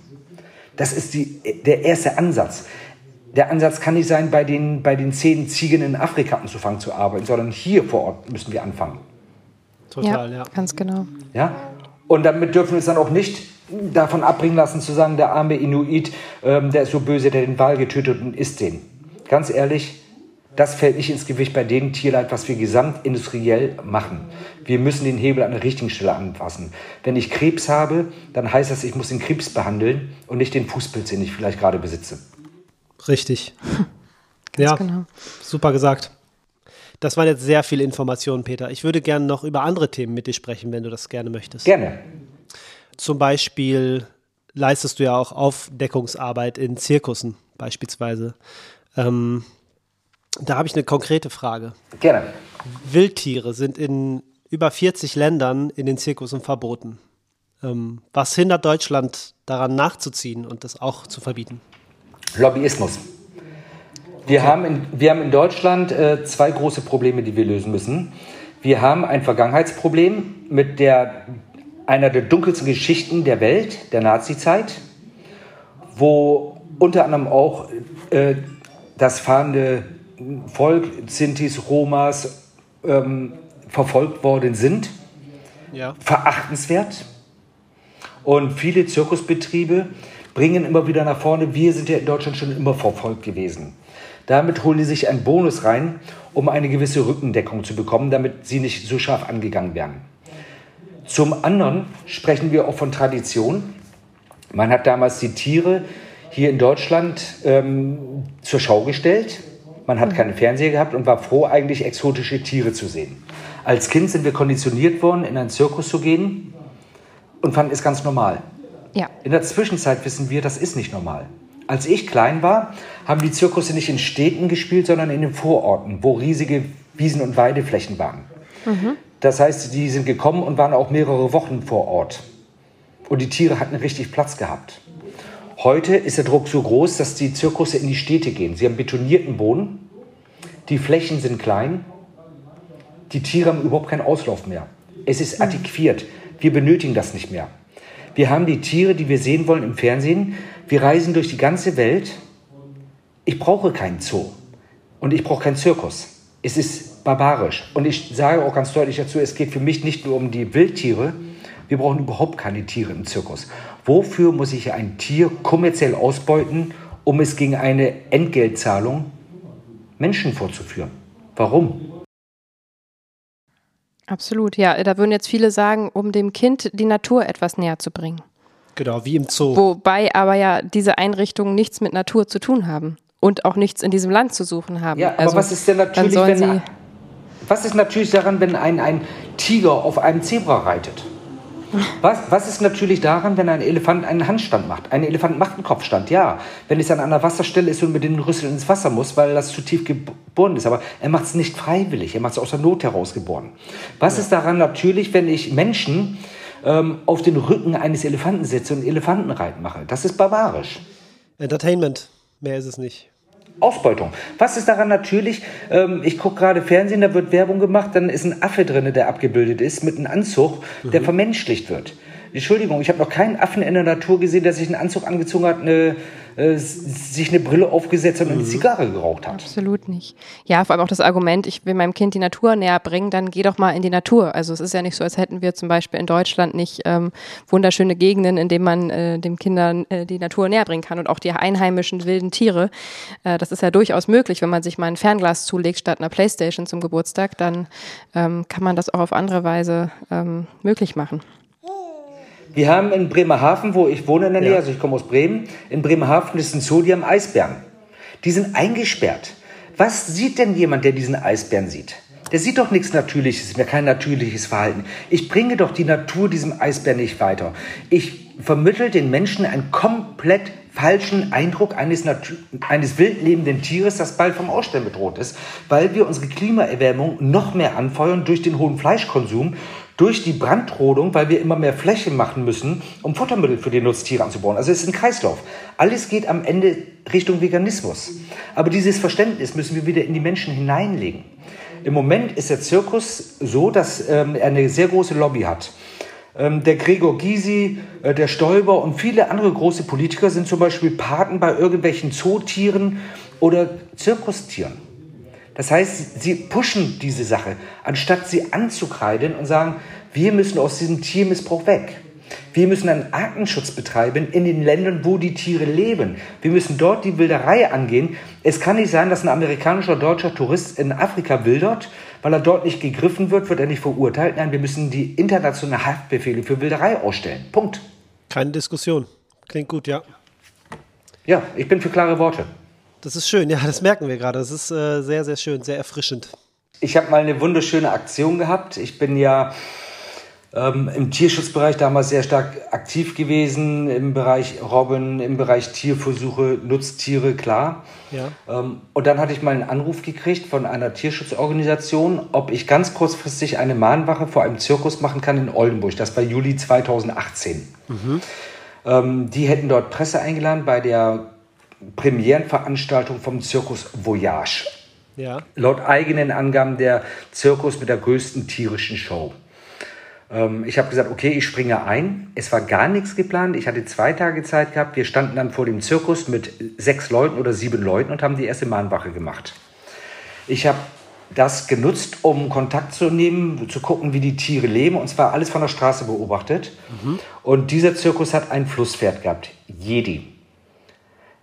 A: Das ist die, der erste Ansatz. Der Ansatz kann nicht sein, bei den, bei den zehn Ziegen in Afrika anzufangen zu arbeiten, sondern hier vor Ort müssen wir anfangen.
B: Total, ja. ja. Ganz genau.
A: Ja? Und damit dürfen wir uns dann auch nicht davon abbringen lassen, zu sagen, der arme Inuit, ähm, der ist so böse, der den Wal getötet und isst den. Ganz ehrlich, Das fällt nicht ins Gewicht bei dem Tierleid, was wir gesamtindustriell machen. Wir müssen den Hebel an der richtigen Stelle anpassen. Wenn ich Krebs habe, dann heißt das, ich muss den Krebs behandeln und nicht den Fußpilz, den ich vielleicht gerade besitze.
C: Richtig. ja, genau. super gesagt. Das waren jetzt sehr viele Informationen, Peter. Ich würde gerne noch über andere Themen mit dir sprechen, wenn du das gerne möchtest.
A: Gerne.
C: Zum Beispiel leistest du ja auch Aufdeckungsarbeit in Zirkussen beispielsweise. Ähm, da habe ich eine konkrete Frage.
A: Gerne.
C: Wildtiere sind in über 40 Ländern in den Zirkussen verboten. Ähm, was hindert Deutschland daran nachzuziehen und das auch zu verbieten?
A: Lobbyismus. Wir, okay. haben, in, wir haben in Deutschland äh, zwei große Probleme, die wir lösen müssen. Wir haben ein Vergangenheitsproblem mit der, einer der dunkelsten Geschichten der Welt, der Nazizeit, wo unter anderem auch äh, das fahrende Volk, Sintis, Romas, ähm, verfolgt worden sind. Ja. Verachtenswert. Und viele Zirkusbetriebe bringen immer wieder nach vorne, wir sind ja in Deutschland schon immer verfolgt gewesen. Damit holen sie sich einen Bonus rein, um eine gewisse Rückendeckung zu bekommen, damit sie nicht so scharf angegangen werden. Zum anderen sprechen wir auch von Tradition. Man hat damals die Tiere hier in Deutschland ähm, zur Schau gestellt. Man hat keinen Fernseher gehabt und war froh, eigentlich exotische Tiere zu sehen. Als Kind sind wir konditioniert worden, in einen Zirkus zu gehen und fanden es ganz normal. Ja. In der Zwischenzeit wissen wir, das ist nicht normal. Als ich klein war, haben die Zirkusse nicht in Städten gespielt, sondern in den Vororten, wo riesige Wiesen- und Weideflächen waren. Mhm. Das heißt, die sind gekommen und waren auch mehrere Wochen vor Ort. Und die Tiere hatten richtig Platz gehabt. Heute ist der Druck so groß, dass die Zirkusse in die Städte gehen. Sie haben betonierten Boden, die Flächen sind klein, die Tiere haben überhaupt keinen Auslauf mehr. Es ist antiquiert. Wir benötigen das nicht mehr. Wir haben die Tiere, die wir sehen wollen im Fernsehen. Wir reisen durch die ganze Welt. Ich brauche keinen Zoo und ich brauche keinen Zirkus. Es ist barbarisch. Und ich sage auch ganz deutlich dazu, es geht für mich nicht nur um die Wildtiere. Wir brauchen überhaupt keine Tiere im Zirkus. Wofür muss ich ein Tier kommerziell ausbeuten, um es gegen eine Entgeltzahlung Menschen vorzuführen? Warum?
B: Absolut, ja. Da würden jetzt viele sagen, um dem Kind die Natur etwas näher zu bringen.
C: Genau, wie im Zoo.
B: Wobei aber ja diese Einrichtungen nichts mit Natur zu tun haben und auch nichts in diesem Land zu suchen haben.
A: Ja, aber also, was ist denn natürlich, wenn, was ist natürlich daran, wenn ein, ein Tiger auf einem Zebra reitet? Was, was ist natürlich daran, wenn ein Elefant einen Handstand macht? Ein Elefant macht einen Kopfstand, ja. Wenn es an einer Wasserstelle ist und mit den Rüsseln ins Wasser muss, weil das zu tief geboren ist. Aber er macht es nicht freiwillig, er macht es aus der Not heraus geboren. Was ja. ist daran natürlich, wenn ich Menschen ähm, auf den Rücken eines Elefanten setze und Elefantenreiten mache? Das ist barbarisch.
C: Entertainment, mehr ist es nicht.
A: Ausbeutung. Was ist daran natürlich? Ähm, ich gucke gerade Fernsehen, da wird Werbung gemacht, dann ist ein Affe drin, der abgebildet ist, mit einem Anzug, der mhm. vermenschlicht wird. Entschuldigung, ich habe noch keinen Affen in der Natur gesehen, der sich einen Anzug angezogen hat, eine, äh, sich eine Brille aufgesetzt hat und eine mhm. Zigarre geraucht hat.
B: Absolut nicht. Ja, vor allem auch das Argument, ich will meinem Kind die Natur näher bringen, dann geh doch mal in die Natur. Also es ist ja nicht so, als hätten wir zum Beispiel in Deutschland nicht ähm, wunderschöne Gegenden, in denen man äh, den Kindern äh, die Natur näher bringen kann und auch die einheimischen wilden Tiere. Äh, das ist ja durchaus möglich, wenn man sich mal ein Fernglas zulegt statt einer Playstation zum Geburtstag, dann ähm, kann man das auch auf andere Weise ähm, möglich machen.
A: Wir haben in Bremerhaven, wo ich wohne in der Nähe, ja. also ich komme aus Bremen, in Bremerhaven ist ein Zoo, die haben Eisbären. Die sind eingesperrt. Was sieht denn jemand, der diesen Eisbären sieht? Der sieht doch nichts Natürliches, mehr kein natürliches Verhalten. Ich bringe doch die Natur diesem Eisbären nicht weiter. Ich vermittle den Menschen einen komplett falschen Eindruck eines, eines wildlebenden Tieres, das bald vom Aussterben bedroht ist, weil wir unsere Klimaerwärmung noch mehr anfeuern durch den hohen Fleischkonsum durch die Brandrodung, weil wir immer mehr Fläche machen müssen, um Futtermittel für die Nutztiere anzubauen. Also es ist ein Kreislauf. Alles geht am Ende Richtung Veganismus. Aber dieses Verständnis müssen wir wieder in die Menschen hineinlegen. Im Moment ist der Zirkus so, dass ähm, er eine sehr große Lobby hat. Ähm, der Gregor Gysi, äh, der Stoiber und viele andere große Politiker sind zum Beispiel Paten bei irgendwelchen Zootieren oder Zirkustieren. Das heißt, sie pushen diese Sache, anstatt sie anzukreiden und sagen, wir müssen aus diesem Tiermissbrauch weg. Wir müssen einen Artenschutz betreiben in den Ländern, wo die Tiere leben. Wir müssen dort die Wilderei angehen. Es kann nicht sein, dass ein amerikanischer deutscher Tourist in Afrika wildert, weil er dort nicht gegriffen wird, wird er nicht verurteilt. Nein, wir müssen die internationalen Haftbefehle für Wilderei ausstellen. Punkt.
C: Keine Diskussion. Klingt gut, ja.
A: Ja, ich bin für klare Worte.
C: Das ist schön, ja, das merken wir gerade. Das ist äh, sehr, sehr schön, sehr erfrischend.
A: Ich habe mal eine wunderschöne Aktion gehabt. Ich bin ja ähm, im Tierschutzbereich damals sehr stark aktiv gewesen, im Bereich Robben, im Bereich Tierversuche, Nutztiere, klar.
C: Ja.
A: Ähm, und dann hatte ich mal einen Anruf gekriegt von einer Tierschutzorganisation, ob ich ganz kurzfristig eine Mahnwache vor einem Zirkus machen kann in Oldenburg. Das war Juli 2018. Mhm. Ähm, die hätten dort Presse eingeladen bei der Premierenveranstaltung vom Zirkus Voyage.
C: Ja.
A: Laut eigenen Angaben der Zirkus mit der größten tierischen Show. Ähm, ich habe gesagt, okay, ich springe ein. Es war gar nichts geplant. Ich hatte zwei Tage Zeit gehabt. Wir standen dann vor dem Zirkus mit sechs Leuten oder sieben Leuten und haben die erste Mahnwache gemacht. Ich habe das genutzt, um Kontakt zu nehmen, zu gucken, wie die Tiere leben. Und zwar alles von der Straße beobachtet. Mhm. Und dieser Zirkus hat ein Flusspferd gehabt, Jedi.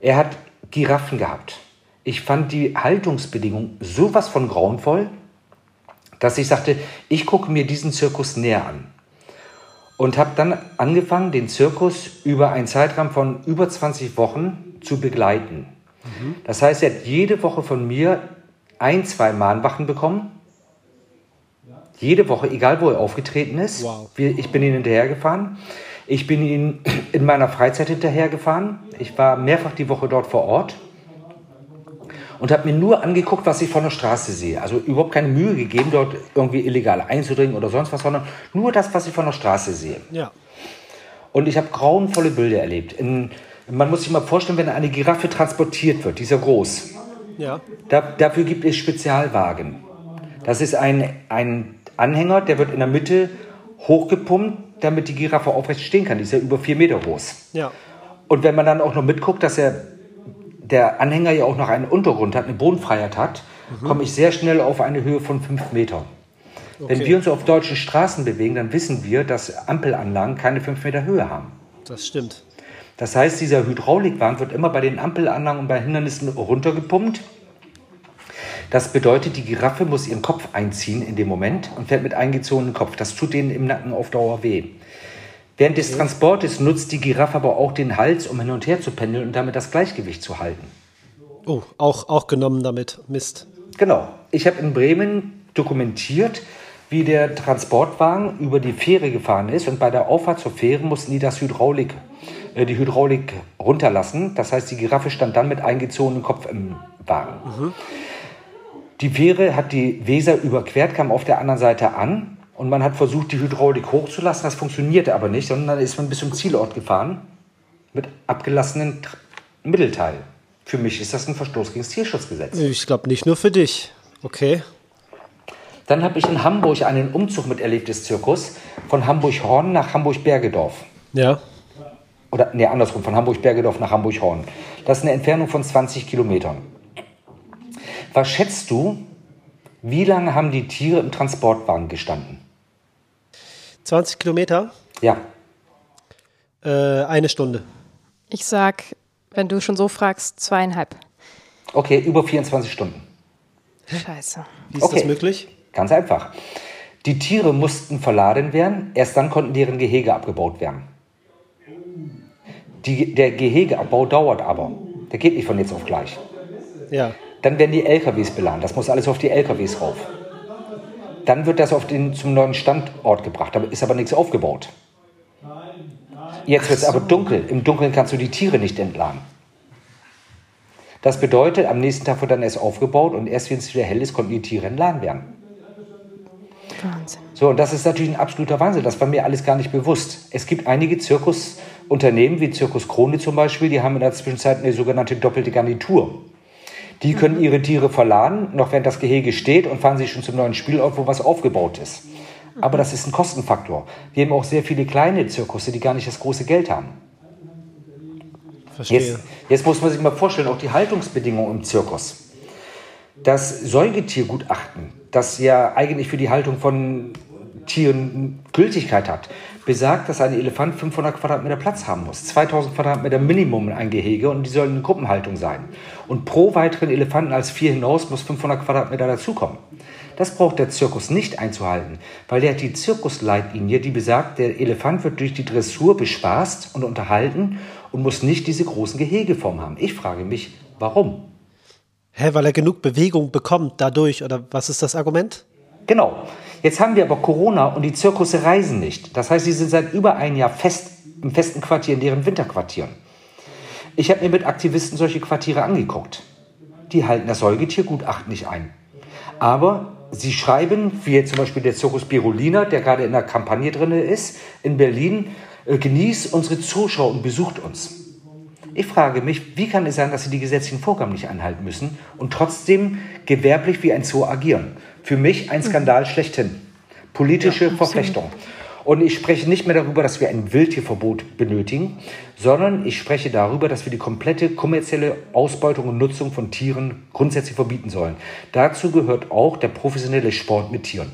A: Er hat Giraffen gehabt. Ich fand die Haltungsbedingungen sowas von grauenvoll dass ich sagte, ich gucke mir diesen Zirkus näher an. Und habe dann angefangen, den Zirkus über einen Zeitraum von über 20 Wochen zu begleiten. Mhm. Das heißt, er hat jede Woche von mir ein, zwei Mahnwachen bekommen. Jede Woche, egal wo er aufgetreten ist. Wow. Ich bin ihm hinterhergefahren. Ich bin ihm in meiner Freizeit hinterhergefahren. Ich war mehrfach die Woche dort vor Ort und habe mir nur angeguckt, was ich von der Straße sehe. Also überhaupt keine Mühe gegeben, dort irgendwie illegal einzudringen oder sonst was, sondern nur das, was ich von der Straße sehe.
C: Ja.
A: Und ich habe grauenvolle Bilder erlebt. In, man muss sich mal vorstellen, wenn eine Giraffe transportiert wird, die ist ja groß.
C: Ja.
A: Da, dafür gibt es Spezialwagen. Das ist ein, ein Anhänger, der wird in der Mitte hochgepumpt, damit die Giraffe aufrecht stehen kann. Die ist ja über vier Meter groß.
C: Ja.
A: Und wenn man dann auch noch mitguckt, dass er der Anhänger ja auch noch einen Untergrund hat, eine Bodenfreiheit hat, mhm. komme ich sehr schnell auf eine Höhe von fünf Metern. Okay. Wenn wir uns auf deutschen Straßen bewegen, dann wissen wir, dass Ampelanlagen keine fünf Meter Höhe haben.
C: Das stimmt.
A: Das heißt, dieser Hydraulikwagen wird immer bei den Ampelanlagen und bei Hindernissen runtergepumpt. Das bedeutet, die Giraffe muss ihren Kopf einziehen in dem Moment und fährt mit eingezogenem Kopf. Das tut denen im Nacken auf Dauer weh. Während des Transportes nutzt die Giraffe aber auch den Hals, um hin und her zu pendeln und damit das Gleichgewicht zu halten.
C: Oh, auch, auch genommen damit. Mist.
A: Genau. Ich habe in Bremen dokumentiert, wie der Transportwagen über die Fähre gefahren ist und bei der Auffahrt zur Fähre mussten die das Hydraulik, äh, die Hydraulik runterlassen. Das heißt, die Giraffe stand dann mit eingezogenem Kopf im Wagen. Mhm. Die Fähre hat die Weser überquert, kam auf der anderen Seite an und man hat versucht, die Hydraulik hochzulassen. Das funktionierte aber nicht, sondern dann ist man bis zum Zielort gefahren mit abgelassenen Mittelteil. Für mich ist das ein Verstoß gegen das Tierschutzgesetz.
C: Ich glaube nicht nur für dich. Okay.
A: Dann habe ich in Hamburg einen Umzug miterlebt des Zirkus von Hamburg-Horn nach Hamburg-Bergedorf.
C: Ja.
A: Oder, nee, andersrum, von Hamburg-Bergedorf nach Hamburg-Horn. Das ist eine Entfernung von 20 Kilometern. Was schätzt du, wie lange haben die Tiere im Transportwagen gestanden?
C: 20 Kilometer?
A: Ja.
C: Äh, eine Stunde.
B: Ich sag, wenn du schon so fragst, zweieinhalb.
A: Okay, über 24 Stunden.
B: Scheiße.
C: Wie ist okay. das möglich?
A: Ganz einfach. Die Tiere mussten verladen werden, erst dann konnten deren Gehege abgebaut werden. Die, der Gehegeabbau dauert aber. Der geht nicht von jetzt auf gleich.
C: Ja.
A: Dann werden die LKWs beladen. Das muss alles auf die LKWs rauf. Dann wird das auf den, zum neuen Standort gebracht. Da ist aber nichts aufgebaut. Jetzt wird es aber dunkel. Im Dunkeln kannst du die Tiere nicht entladen. Das bedeutet, am nächsten Tag wird dann erst aufgebaut und erst wenn es wieder hell ist, konnten die Tiere entladen werden.
B: Wahnsinn.
A: So, und das ist natürlich ein absoluter Wahnsinn. Das war mir alles gar nicht bewusst. Es gibt einige Zirkusunternehmen, wie Zirkus Krone zum Beispiel, die haben in der Zwischenzeit eine sogenannte doppelte Garnitur. Die können ihre Tiere verladen, noch während das Gehege steht und fahren sie schon zum neuen Spielort, wo was aufgebaut ist. Aber das ist ein Kostenfaktor. Wir haben auch sehr viele kleine Zirkusse, die gar nicht das große Geld haben.
C: Verstehe.
A: Jetzt, jetzt muss man sich mal vorstellen, auch die Haltungsbedingungen im Zirkus. Das Säugetiergutachten, das ja eigentlich für die Haltung von Tieren Gültigkeit hat, besagt, dass ein Elefant 500 Quadratmeter Platz haben muss. 2000 Quadratmeter Minimum in ein Gehege und die sollen in Gruppenhaltung sein. Und pro weiteren Elefanten als vier hinaus muss 500 Quadratmeter dazukommen. Das braucht der Zirkus nicht einzuhalten, weil der hat die Zirkusleitlinie, die besagt, der Elefant wird durch die Dressur bespaßt und unterhalten und muss nicht diese großen Gehegeform haben. Ich frage mich, warum?
C: Hä, weil er genug Bewegung bekommt dadurch, oder was ist das Argument?
A: Genau. Jetzt haben wir aber Corona und die Zirkusse reisen nicht. Das heißt, sie sind seit über ein Jahr fest im festen Quartier, in deren Winterquartieren. Ich habe mir mit Aktivisten solche Quartiere angeguckt. Die halten das Säugetiergutachten nicht ein. Aber sie schreiben, wie jetzt zum Beispiel der Zirkus Birolina, der gerade in der Kampagne drin ist, in Berlin, äh, genießt unsere Zuschauer und besucht uns. Ich frage mich, wie kann es sein, dass sie die gesetzlichen Vorgaben nicht einhalten müssen und trotzdem gewerblich wie ein Zoo agieren? Für mich ein Skandal schlechthin. Politische ja, Verflechtung. Und ich spreche nicht mehr darüber, dass wir ein Wildtierverbot benötigen, sondern ich spreche darüber, dass wir die komplette kommerzielle Ausbeutung und Nutzung von Tieren grundsätzlich verbieten sollen. Dazu gehört auch der professionelle Sport mit Tieren.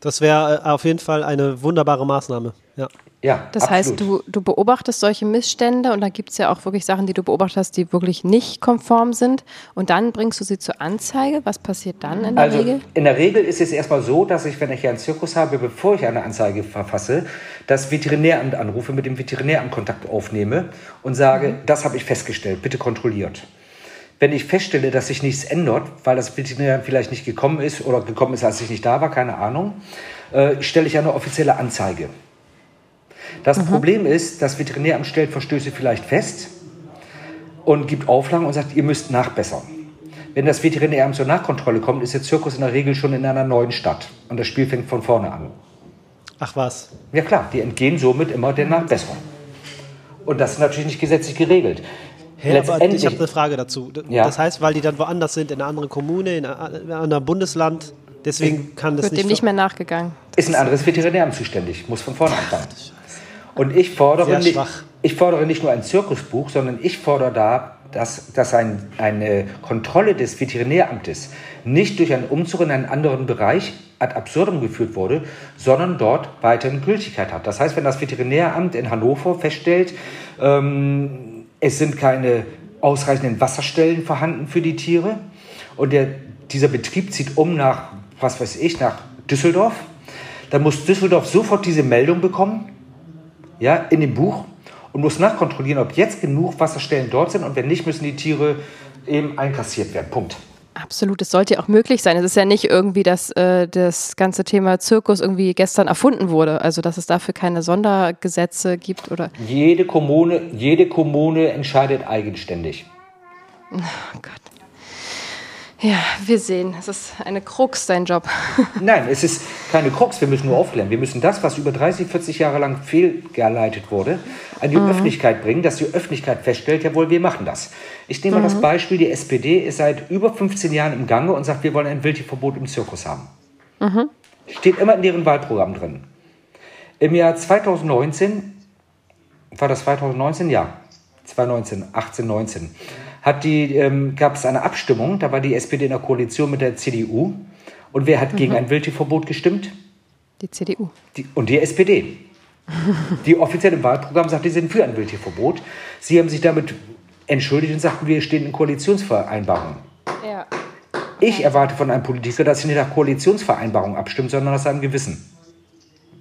C: Das wäre äh, auf jeden Fall eine wunderbare Maßnahme. Ja.
B: Ja, das absolut. heißt, du, du beobachtest solche Missstände und da gibt es ja auch wirklich Sachen, die du beobachtest, die wirklich nicht konform sind und dann bringst du sie zur Anzeige. Was passiert dann in der
A: also,
B: Regel?
A: In der Regel ist es erstmal so, dass ich, wenn ich einen Zirkus habe, bevor ich eine Anzeige verfasse, das Veterinäramt anrufe, mit dem Veterinäramt Kontakt aufnehme und sage, mhm. das habe ich festgestellt, bitte kontrolliert. Wenn ich feststelle, dass sich nichts ändert, weil das Veterinäramt vielleicht nicht gekommen ist oder gekommen ist, als ich nicht da war, keine Ahnung, äh, stelle ich eine offizielle Anzeige. Das mhm. Problem ist, das Veterinäramt stellt Verstöße vielleicht fest und gibt Auflagen und sagt, ihr müsst nachbessern. Wenn das Veterinäramt zur Nachkontrolle kommt, ist der Zirkus in der Regel schon in einer neuen Stadt und das Spiel fängt von vorne an.
C: Ach was?
A: Ja klar, die entgehen somit immer der Nachbesserung. Und das ist natürlich nicht gesetzlich geregelt.
C: Hey, aber ich habe eine Frage dazu. Ja. Das heißt, weil die dann woanders sind, in einer anderen Kommune, in einem anderen Bundesland, deswegen kann das
B: Wird
C: nicht...
B: dem nicht mehr nachgegangen.
A: Ist ein anderes Veterinäramt zuständig, muss von vorne anfangen. Und ich fordere, nicht, ich fordere nicht nur ein Zirkusbuch, sondern ich fordere da, dass, dass ein, eine Kontrolle des Veterinäramtes nicht durch einen Umzug in einen anderen Bereich ad absurdum geführt wurde, sondern dort weiterhin Gültigkeit hat. Das heißt, wenn das Veterinäramt in Hannover feststellt, ähm, es sind keine ausreichenden Wasserstellen vorhanden für die Tiere und der, dieser Betrieb zieht um nach, was weiß ich, nach Düsseldorf, dann muss Düsseldorf sofort diese Meldung bekommen ja, in dem Buch und muss nachkontrollieren, ob jetzt genug Wasserstellen dort sind und wenn nicht, müssen die Tiere eben einkassiert werden. Punkt.
B: Absolut, es sollte ja auch möglich sein. Es ist ja nicht irgendwie, dass äh, das ganze Thema Zirkus irgendwie gestern erfunden wurde. Also dass es dafür keine Sondergesetze gibt oder.
A: Jede Kommune, jede Kommune entscheidet eigenständig.
B: Oh Gott. Ja, wir sehen, es ist eine Krux, dein Job.
A: Nein, es ist keine Krux, wir müssen nur aufklären. Wir müssen das, was über 30, 40 Jahre lang fehlgeleitet wurde, an die mhm. Öffentlichkeit bringen, dass die Öffentlichkeit feststellt, jawohl, wir machen das. Ich nehme mhm. mal das. Beispiel, die SPD ist seit über 15 Jahren im Gange und sagt, wir wollen ein Wildtierverbot im Zirkus haben. Mhm. Steht immer in deren Wahlprogramm drin. Im Jahr 2019, war das 2019? Ja, 2019, 18, 19 hat die, ähm, gab es eine Abstimmung, da war die SPD in der Koalition mit der CDU. Und wer hat mhm. gegen ein Wildtierverbot gestimmt?
B: Die CDU.
A: Die, und die SPD. die offiziell im Wahlprogramm sagt, die sind für ein Wildtierverbot. Sie haben sich damit entschuldigt und sagten, wir stehen in Koalitionsvereinbarungen. Ja. Ich erwarte von einem Politiker, dass sie nicht nach Koalitionsvereinbarungen abstimmt, sondern nach seinem Gewissen.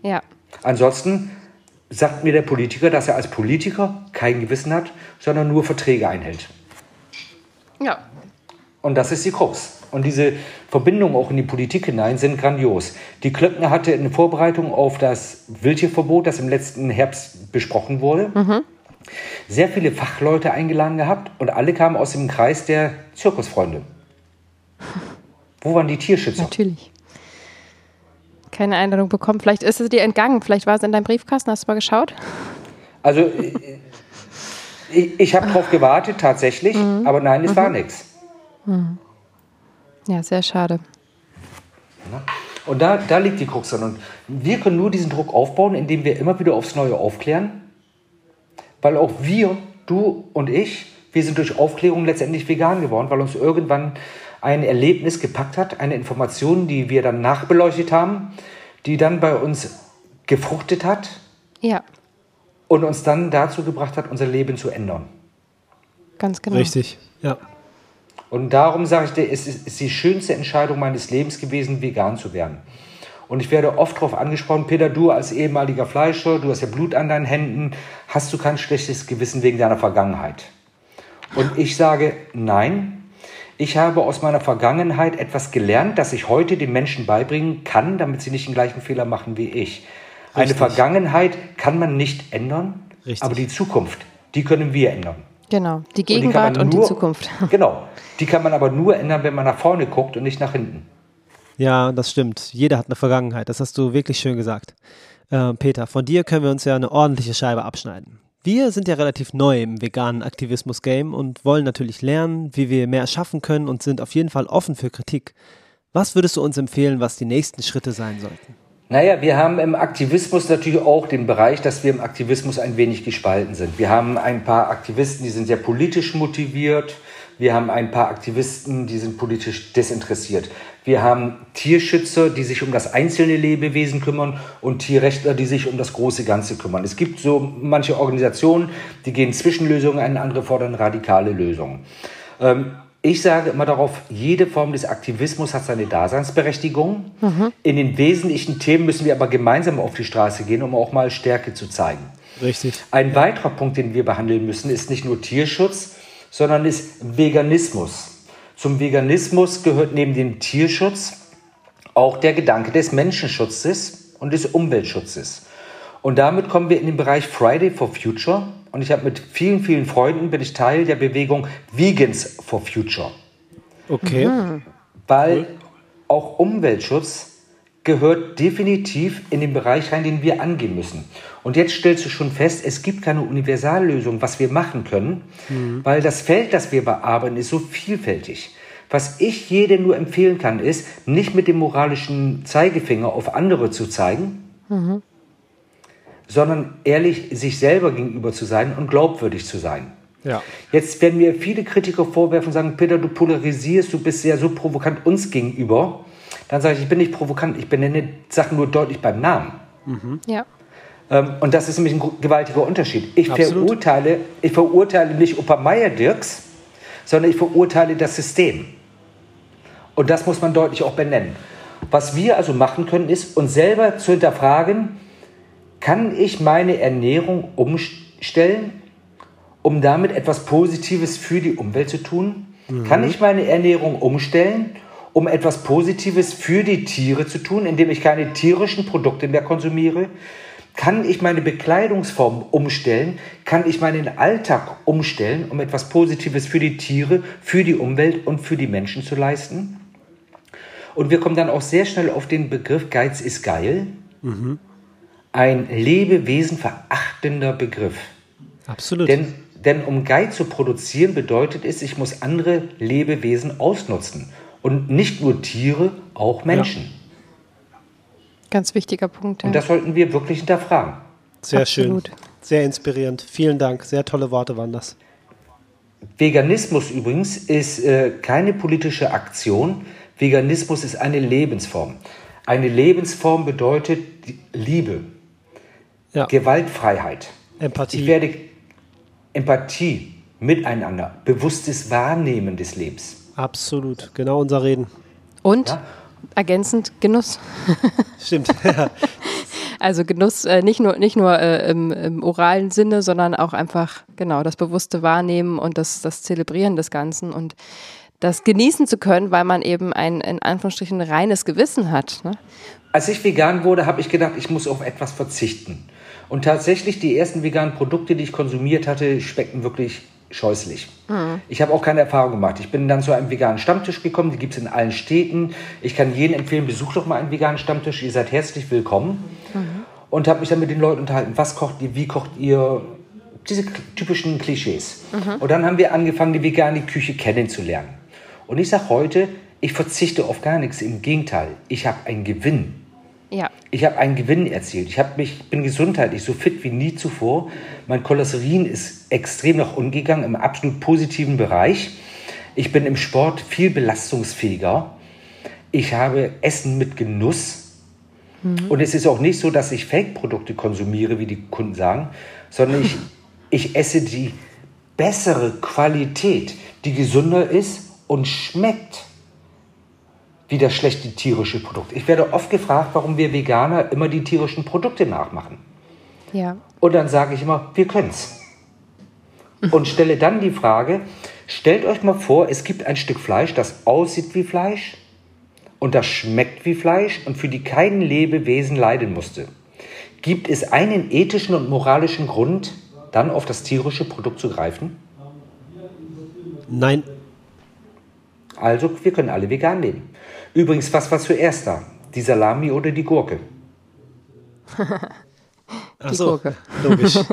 B: Ja.
A: Ansonsten sagt mir der Politiker, dass er als Politiker kein Gewissen hat, sondern nur Verträge einhält.
B: Ja.
A: Und das ist die Krux. Und diese Verbindungen auch in die Politik hinein sind grandios. Die Klöckner hatte in Vorbereitung auf das Wildtierverbot, das im letzten Herbst besprochen wurde, mhm. sehr viele Fachleute eingeladen gehabt und alle kamen aus dem Kreis der Zirkusfreunde. Wo waren die Tierschützer?
B: Natürlich. Keine Einladung bekommen. Vielleicht ist es dir entgangen. Vielleicht war es in deinem Briefkasten. Hast du mal geschaut?
A: Also ich, ich habe darauf gewartet, tatsächlich, mhm. aber nein, es mhm. war nichts.
B: Mhm. Ja, sehr schade.
A: Und da, da liegt die Krux drin. Und wir können nur diesen Druck aufbauen, indem wir immer wieder aufs Neue aufklären. Weil auch wir, du und ich, wir sind durch Aufklärung letztendlich vegan geworden, weil uns irgendwann ein Erlebnis gepackt hat, eine Information, die wir dann nachbeleuchtet haben, die dann bei uns gefruchtet hat
B: Ja,
A: und uns dann dazu gebracht hat, unser Leben zu ändern.
B: ganz genau.
C: Richtig, ja.
A: Und darum sage ich dir, es ist, ist die schönste Entscheidung meines Lebens gewesen, vegan zu werden. Und ich werde oft darauf angesprochen, Peter, du als ehemaliger Fleischer, du hast ja Blut an deinen Händen, hast du kein schlechtes Gewissen wegen deiner Vergangenheit? Und ich sage, nein, ich habe aus meiner Vergangenheit etwas gelernt, das ich heute den Menschen beibringen kann, damit sie nicht den gleichen Fehler machen wie ich. Eine. Vergangenheit kann man nicht ändern,
C: Richtig.
A: aber die Zukunft, die können wir ändern.
B: Genau, die
A: Und die
B: Gegenwart
A: man
B: und die
A: nur-
B: Zukunft.
A: Genau. Die kann man aber nur ändern, wenn man nach vorne guckt und nicht nach hinten.
C: Ja, das stimmt. Jeder hat eine Vergangenheit. Das hast du wirklich schön gesagt. Äh, Peter, von dir können wir uns ja eine ordentliche Scheibe abschneiden. Wir sind ja relativ neu im veganen Aktivismus-Game und wollen natürlich lernen, wie wir mehr schaffen können und sind auf jeden Fall offen für Kritik. Was würdest du uns empfehlen, was die nächsten Schritte sein sollten?
A: Naja, wir haben im Aktivismus natürlich auch den Bereich, dass wir im Aktivismus ein wenig gespalten sind. Wir haben ein paar Aktivisten, die sind sehr politisch motiviert. Wir haben ein paar Aktivisten, die sind politisch desinteressiert. Wir haben Tierschützer, die sich um das einzelne Lebewesen kümmern und Tierrechtler, die sich um das große Ganze kümmern. Es gibt so manche Organisationen, die gehen Zwischenlösungen ein, andere fordern radikale Lösungen. Ähm, ich sage immer darauf, jede Form des Aktivismus hat seine Daseinsberechtigung. In den wesentlichen Themen müssen wir aber gemeinsam auf die Straße gehen, um auch mal Stärke zu zeigen.
C: Richtig.
A: Ein weiterer Punkt, den wir behandeln müssen, ist nicht nur Tierschutz, sondern ist Veganismus. Zum Veganismus gehört neben dem Tierschutz auch der Gedanke des Menschenschutzes und des Umweltschutzes. Und damit kommen wir in den Bereich Friday for Future. Und ich habe mit vielen, vielen Freunden bin ich Teil der Bewegung Vegans for Future.
C: Okay.
A: Weil auch Umweltschutz gehört definitiv in den Bereich rein, den wir angehen müssen. Und jetzt stellst du schon fest, es gibt keine Universallösung, was wir machen können, weil das Feld, das wir bearbeiten, ist so vielfältig. Was ich jedem nur empfehlen kann, ist, nicht mit dem moralischen Zeigefinger auf andere zu zeigen, sondern ehrlich sich selber gegenüber zu sein und glaubwürdig zu sein.
C: Ja.
A: Jetzt werden mir viele Kritiker vorwerfen und sagen, Peter, du polarisierst, du bist sehr so provokant uns gegenüber. Dann sage ich, ich bin nicht provokant, ich benenne Sachen nur deutlich beim Namen.
B: Ja,
A: Ähm, und das ist nämlich ein gewaltiger Unterschied. Ich
C: Absolut.
A: verurteile, ich verurteile nicht Opa Meier Dirks, sondern ich verurteile das System. Und das muss man deutlich auch benennen. Was wir also machen können, ist, uns selber zu hinterfragen, kann ich meine Ernährung umstellen, um damit etwas Positives für die Umwelt zu tun? Kann ich meine Ernährung umstellen, um etwas Positives für die Tiere zu tun, indem ich keine tierischen Produkte mehr konsumiere? Kann ich meine Bekleidungsform umstellen? Kann ich meinen Alltag umstellen, um etwas Positives für die Tiere, für die Umwelt und für die Menschen zu leisten? Und wir kommen dann auch sehr schnell auf den Begriff Geiz ist geil. Ein Lebewesen verachtender Begriff.
C: Absolut.
A: Denn, denn um Geiz zu produzieren bedeutet es, ich muss andere Lebewesen ausnutzen. Und nicht nur Tiere, auch Menschen.
B: ganz wichtiger Punkt. Ja.
A: Und das sollten wir wirklich hinterfragen.
C: Sehr
B: Absolut.
C: schön. Sehr inspirierend. Vielen Dank. Sehr tolle Worte waren das.
A: Veganismus übrigens ist äh, keine politische Aktion. Veganismus ist eine Lebensform. Eine Lebensform bedeutet Liebe,
C: Ja.
A: Gewaltfreiheit.
C: Empathie.
A: Ich werde Empathie, Miteinander, bewusstes Wahrnehmen des Lebens.
C: Absolut. Genau unser Reden.
B: Und
A: Ja.
B: ergänzend Genuss.
C: Stimmt.
B: Also Genuss äh, nicht nur, nicht nur äh, im, im oralen Sinne, sondern auch einfach genau das bewusste Wahrnehmen und das, das Zelebrieren des Ganzen und das genießen zu können, weil man eben ein in Anführungsstrichen reines Gewissen hat. Ne?
A: Als ich vegan wurde, habe ich gedacht, ich muss auf etwas verzichten. Und tatsächlich, die ersten veganen Produkte, die ich konsumiert hatte, schmeckten wirklich scheußlich. Ich habe auch keine Erfahrung gemacht. Ich bin dann zu einem veganen Stammtisch gekommen, die gibt es in allen Städten. Ich kann jedem empfehlen, besucht doch mal einen veganen Stammtisch, ihr seid herzlich willkommen. Und habe mich dann mit den Leuten unterhalten, was kocht ihr, wie kocht ihr, diese typischen Klischees. Und dann haben wir angefangen, die vegane Küche kennenzulernen. Und ich sage heute, ich verzichte auf gar nichts, im Gegenteil, ich habe einen Gewinn.
B: Ja,
A: Ich habe einen Gewinn erzielt. Ich mich, bin gesundheitlich so fit wie nie zuvor. Mein Cholesterin ist extrem nach unten gegangen, im absolut positiven Bereich. Ich bin im Sport viel belastungsfähiger. Ich habe Essen mit Genuss. Mhm. Und es ist auch nicht so, dass ich Fake-Produkte konsumiere, wie die Kunden sagen, sondern ich, ich esse die bessere Qualität, die gesünder ist und schmeckt wie das schlechte tierische Produkt. Ich werde oft gefragt, warum wir Veganer immer die tierischen Produkte nachmachen.
B: Ja.
A: Und dann sage ich immer, wir können es. Und stelle dann die Frage, stellt euch mal vor, es gibt ein Stück Fleisch, das aussieht wie Fleisch und das schmeckt wie Fleisch und für die kein Lebewesen leiden musste. Gibt es einen ethischen und moralischen Grund, dann auf das tierische Produkt zu greifen?
C: Nein.
A: Also, wir können alle vegan leben. Übrigens, was war zuerst da? Die Salami oder die Gurke?
C: Ach so, Gurke. logisch.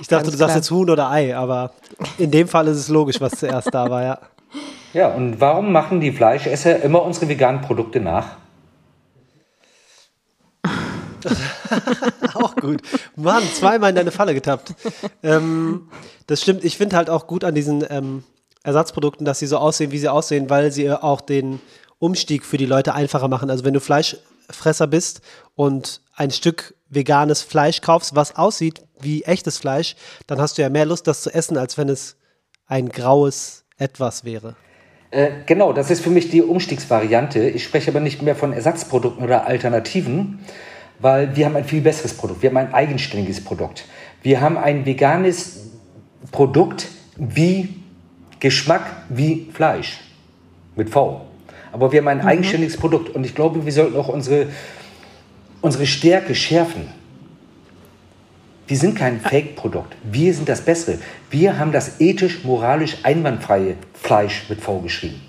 C: Ich dachte, Ganz du sagst jetzt Huhn oder Ei, aber in dem Fall ist es logisch, was zuerst da war, ja.
A: Ja, und warum machen die Fleischesser immer unsere veganen Produkte nach?
C: auch gut. Mann, zweimal in deine Falle getappt. Ähm, das stimmt. Ich finde halt auch gut an diesen ähm, Ersatzprodukten, dass sie so aussehen, wie sie aussehen, weil sie auch den Umstieg für die Leute einfacher machen. Also wenn du Fleischfresser bist und ein Stück veganes Fleisch kaufst, was aussieht wie echtes Fleisch, dann hast du ja mehr Lust, das zu essen, als wenn es ein graues Etwas wäre.
A: Äh, genau, das ist für mich die Umstiegsvariante. Ich spreche aber nicht mehr von Ersatzprodukten oder Alternativen, weil wir haben ein viel besseres Produkt. Wir haben ein eigenständiges Produkt. Wir haben ein veganes Produkt wie Geschmack wie Fleisch mit V. Aber wir haben ein mhm. eigenständiges Produkt und ich glaube, wir sollten auch unsere unsere Stärke schärfen. Wir sind kein Fake-Produkt. Wir sind das Bessere. Wir haben das ethisch, moralisch einwandfreie Fleisch mit V geschrieben.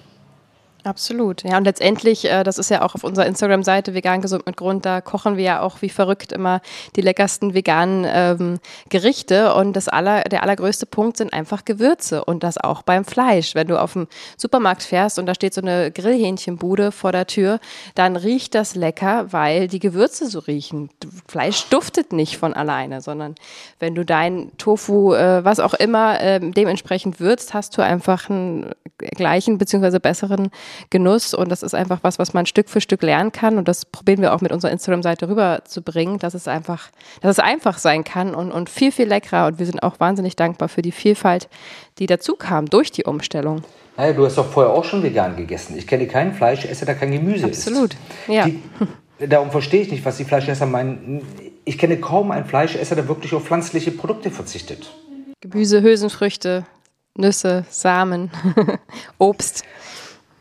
B: Absolut. Ja, und letztendlich, äh, das ist ja auch auf unserer Instagram-Seite Vegan Gesund mit Grund, da kochen wir ja auch wie verrückt immer die leckersten veganen ähm, Gerichte. Und das aller, der allergrößte Punkt sind einfach Gewürze und das auch beim Fleisch. Wenn du auf dem Supermarkt fährst und da steht so eine Grillhähnchenbude vor der Tür, dann riecht das lecker, weil die Gewürze so riechen. Fleisch duftet nicht von alleine, sondern wenn du dein Tofu, äh, was auch immer, äh, dementsprechend würzt, hast du einfach einen gleichen beziehungsweise besseren Genuss und das ist einfach was, was man Stück für Stück lernen kann und das probieren wir auch mit unserer Instagram-Seite rüberzubringen, dass es einfach, dass es einfach sein kann und, und viel, viel leckerer und wir sind auch wahnsinnig dankbar für die Vielfalt, die dazu kam durch die Umstellung.
A: Naja, du hast doch vorher auch schon vegan gegessen. Ich kenne keinen Fleischesser, der kein Gemüse
B: Absolut. Absolut,
A: ja. darum verstehe ich nicht, was die Fleischesser meinen. Ich kenne kaum einen Fleischesser, der wirklich auf pflanzliche Produkte verzichtet.
B: Gemüse, Hülsenfrüchte, Nüsse, Samen, Obst.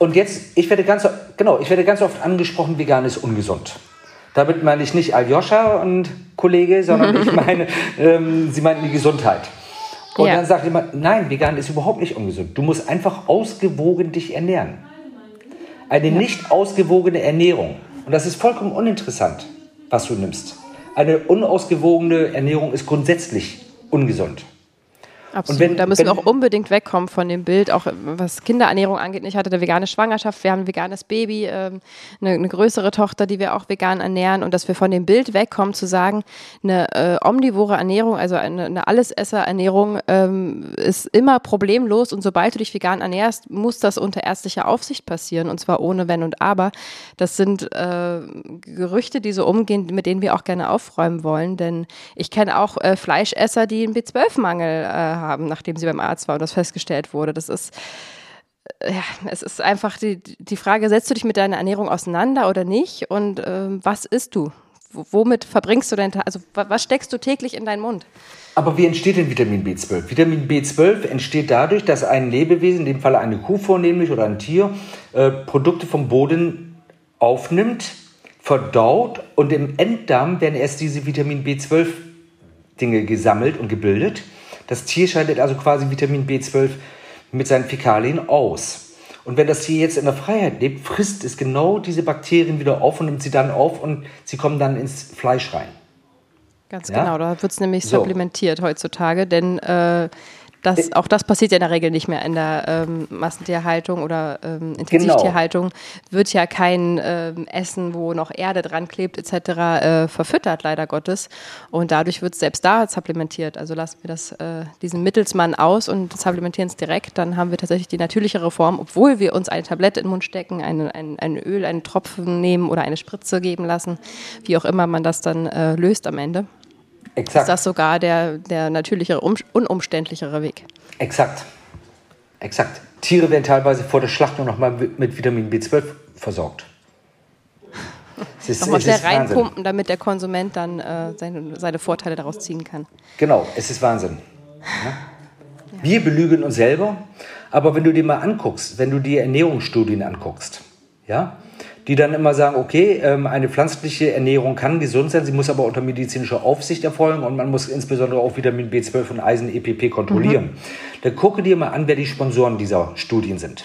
A: Und jetzt, ich werde ganz, genau, ich werde ganz oft angesprochen, vegan ist ungesund. Damit meine ich nicht Aljoscha und Kollege, sondern ich meine, ähm, sie meinten die Gesundheit. Und ja. dann sagt jemand, nein, vegan ist überhaupt nicht ungesund. Du musst einfach ausgewogen dich ernähren. Eine ja. nicht ausgewogene Ernährung, und das ist vollkommen uninteressant, was du nimmst. Eine unausgewogene Ernährung ist grundsätzlich ungesund.
B: Absolut. Wenn, da müssen wir auch unbedingt wegkommen von dem Bild, auch was Kinderernährung angeht. Ich hatte eine vegane Schwangerschaft, wir haben ein veganes Baby, ähm, eine, eine, größere Tochter, die wir auch vegan ernähren und dass wir von dem Bild wegkommen, zu sagen, eine äh, omnivore Ernährung, also eine, eine Allesesser-Ernährung ähm, ist immer problemlos und sobald du dich vegan ernährst, muss das unter ärztlicher Aufsicht passieren und zwar ohne Wenn und Aber. Das sind äh, Gerüchte, die so umgehen, mit denen wir auch gerne aufräumen wollen, denn ich kenne auch äh, Fleischesser, die einen B12-Mangel äh, haben, nachdem sie beim Arzt war und das festgestellt wurde. Das ist äh, ja, es ist einfach die, die Frage, setzt du dich mit deiner Ernährung auseinander oder nicht? Und ähm, was isst du? W womit verbringst du deinen Tag? Also was steckst du täglich in deinen Mund?
A: Aber wie entsteht denn Vitamin B12? Vitamin B12 entsteht dadurch, dass ein Lebewesen, in dem Fall eine Kuh vornehmlich oder ein Tier, äh, Produkte vom Boden aufnimmt, verdaut und im Enddarm werden erst diese Vitamin B12 Dinge gesammelt und gebildet. Das Tier scheidet also quasi Vitamin B12 mit seinen Fäkalien aus. Und wenn das Tier jetzt in der Freiheit lebt, frisst es genau diese Bakterien wieder auf und nimmt sie dann auf und sie kommen dann ins Fleisch rein.
B: Ganz ja? genau, da wird es nämlich so. supplementiert heutzutage, denn äh, Das, auch das passiert ja in der Regel nicht mehr in der ähm, Massentierhaltung oder ähm, Intensivtierhaltung. Genau. Wird ja kein ähm, Essen, wo noch Erde dran klebt etc. Äh, verfüttert, leider Gottes. Und dadurch wird es selbst da supplementiert. Also lassen wir das, äh, diesen Mittelsmann aus und supplementieren es direkt. Dann haben wir tatsächlich die natürlichere Form, obwohl wir uns eine Tablette in den Mund stecken, eine, ein, ein Öl, einen Tropfen nehmen oder eine Spritze geben lassen, wie auch immer man das dann äh, löst am Ende. Exakt. Ist das sogar der, der natürlichere, unumständlichere Weg?
A: Exakt. Exakt. Tiere werden teilweise vor der Schlachtung nochmal mit Vitamin B12 versorgt.
B: nochmal schnell reinpumpen, Wahnsinn. damit der Konsument dann äh, seine, seine, Vorteile daraus ziehen kann.
A: Genau, es ist Wahnsinn. Ja? Wir belügen uns selber, aber wenn du dir mal anguckst, wenn du die Ernährungsstudien anguckst, ja, die dann immer sagen, okay, ähm, eine pflanzliche Ernährung kann gesund sein, sie muss aber unter medizinischer Aufsicht erfolgen und man muss insbesondere auch Vitamin B12 und Eisen EPP kontrollieren. Mhm. Dann gucke dir mal an, wer die Sponsoren dieser Studien sind.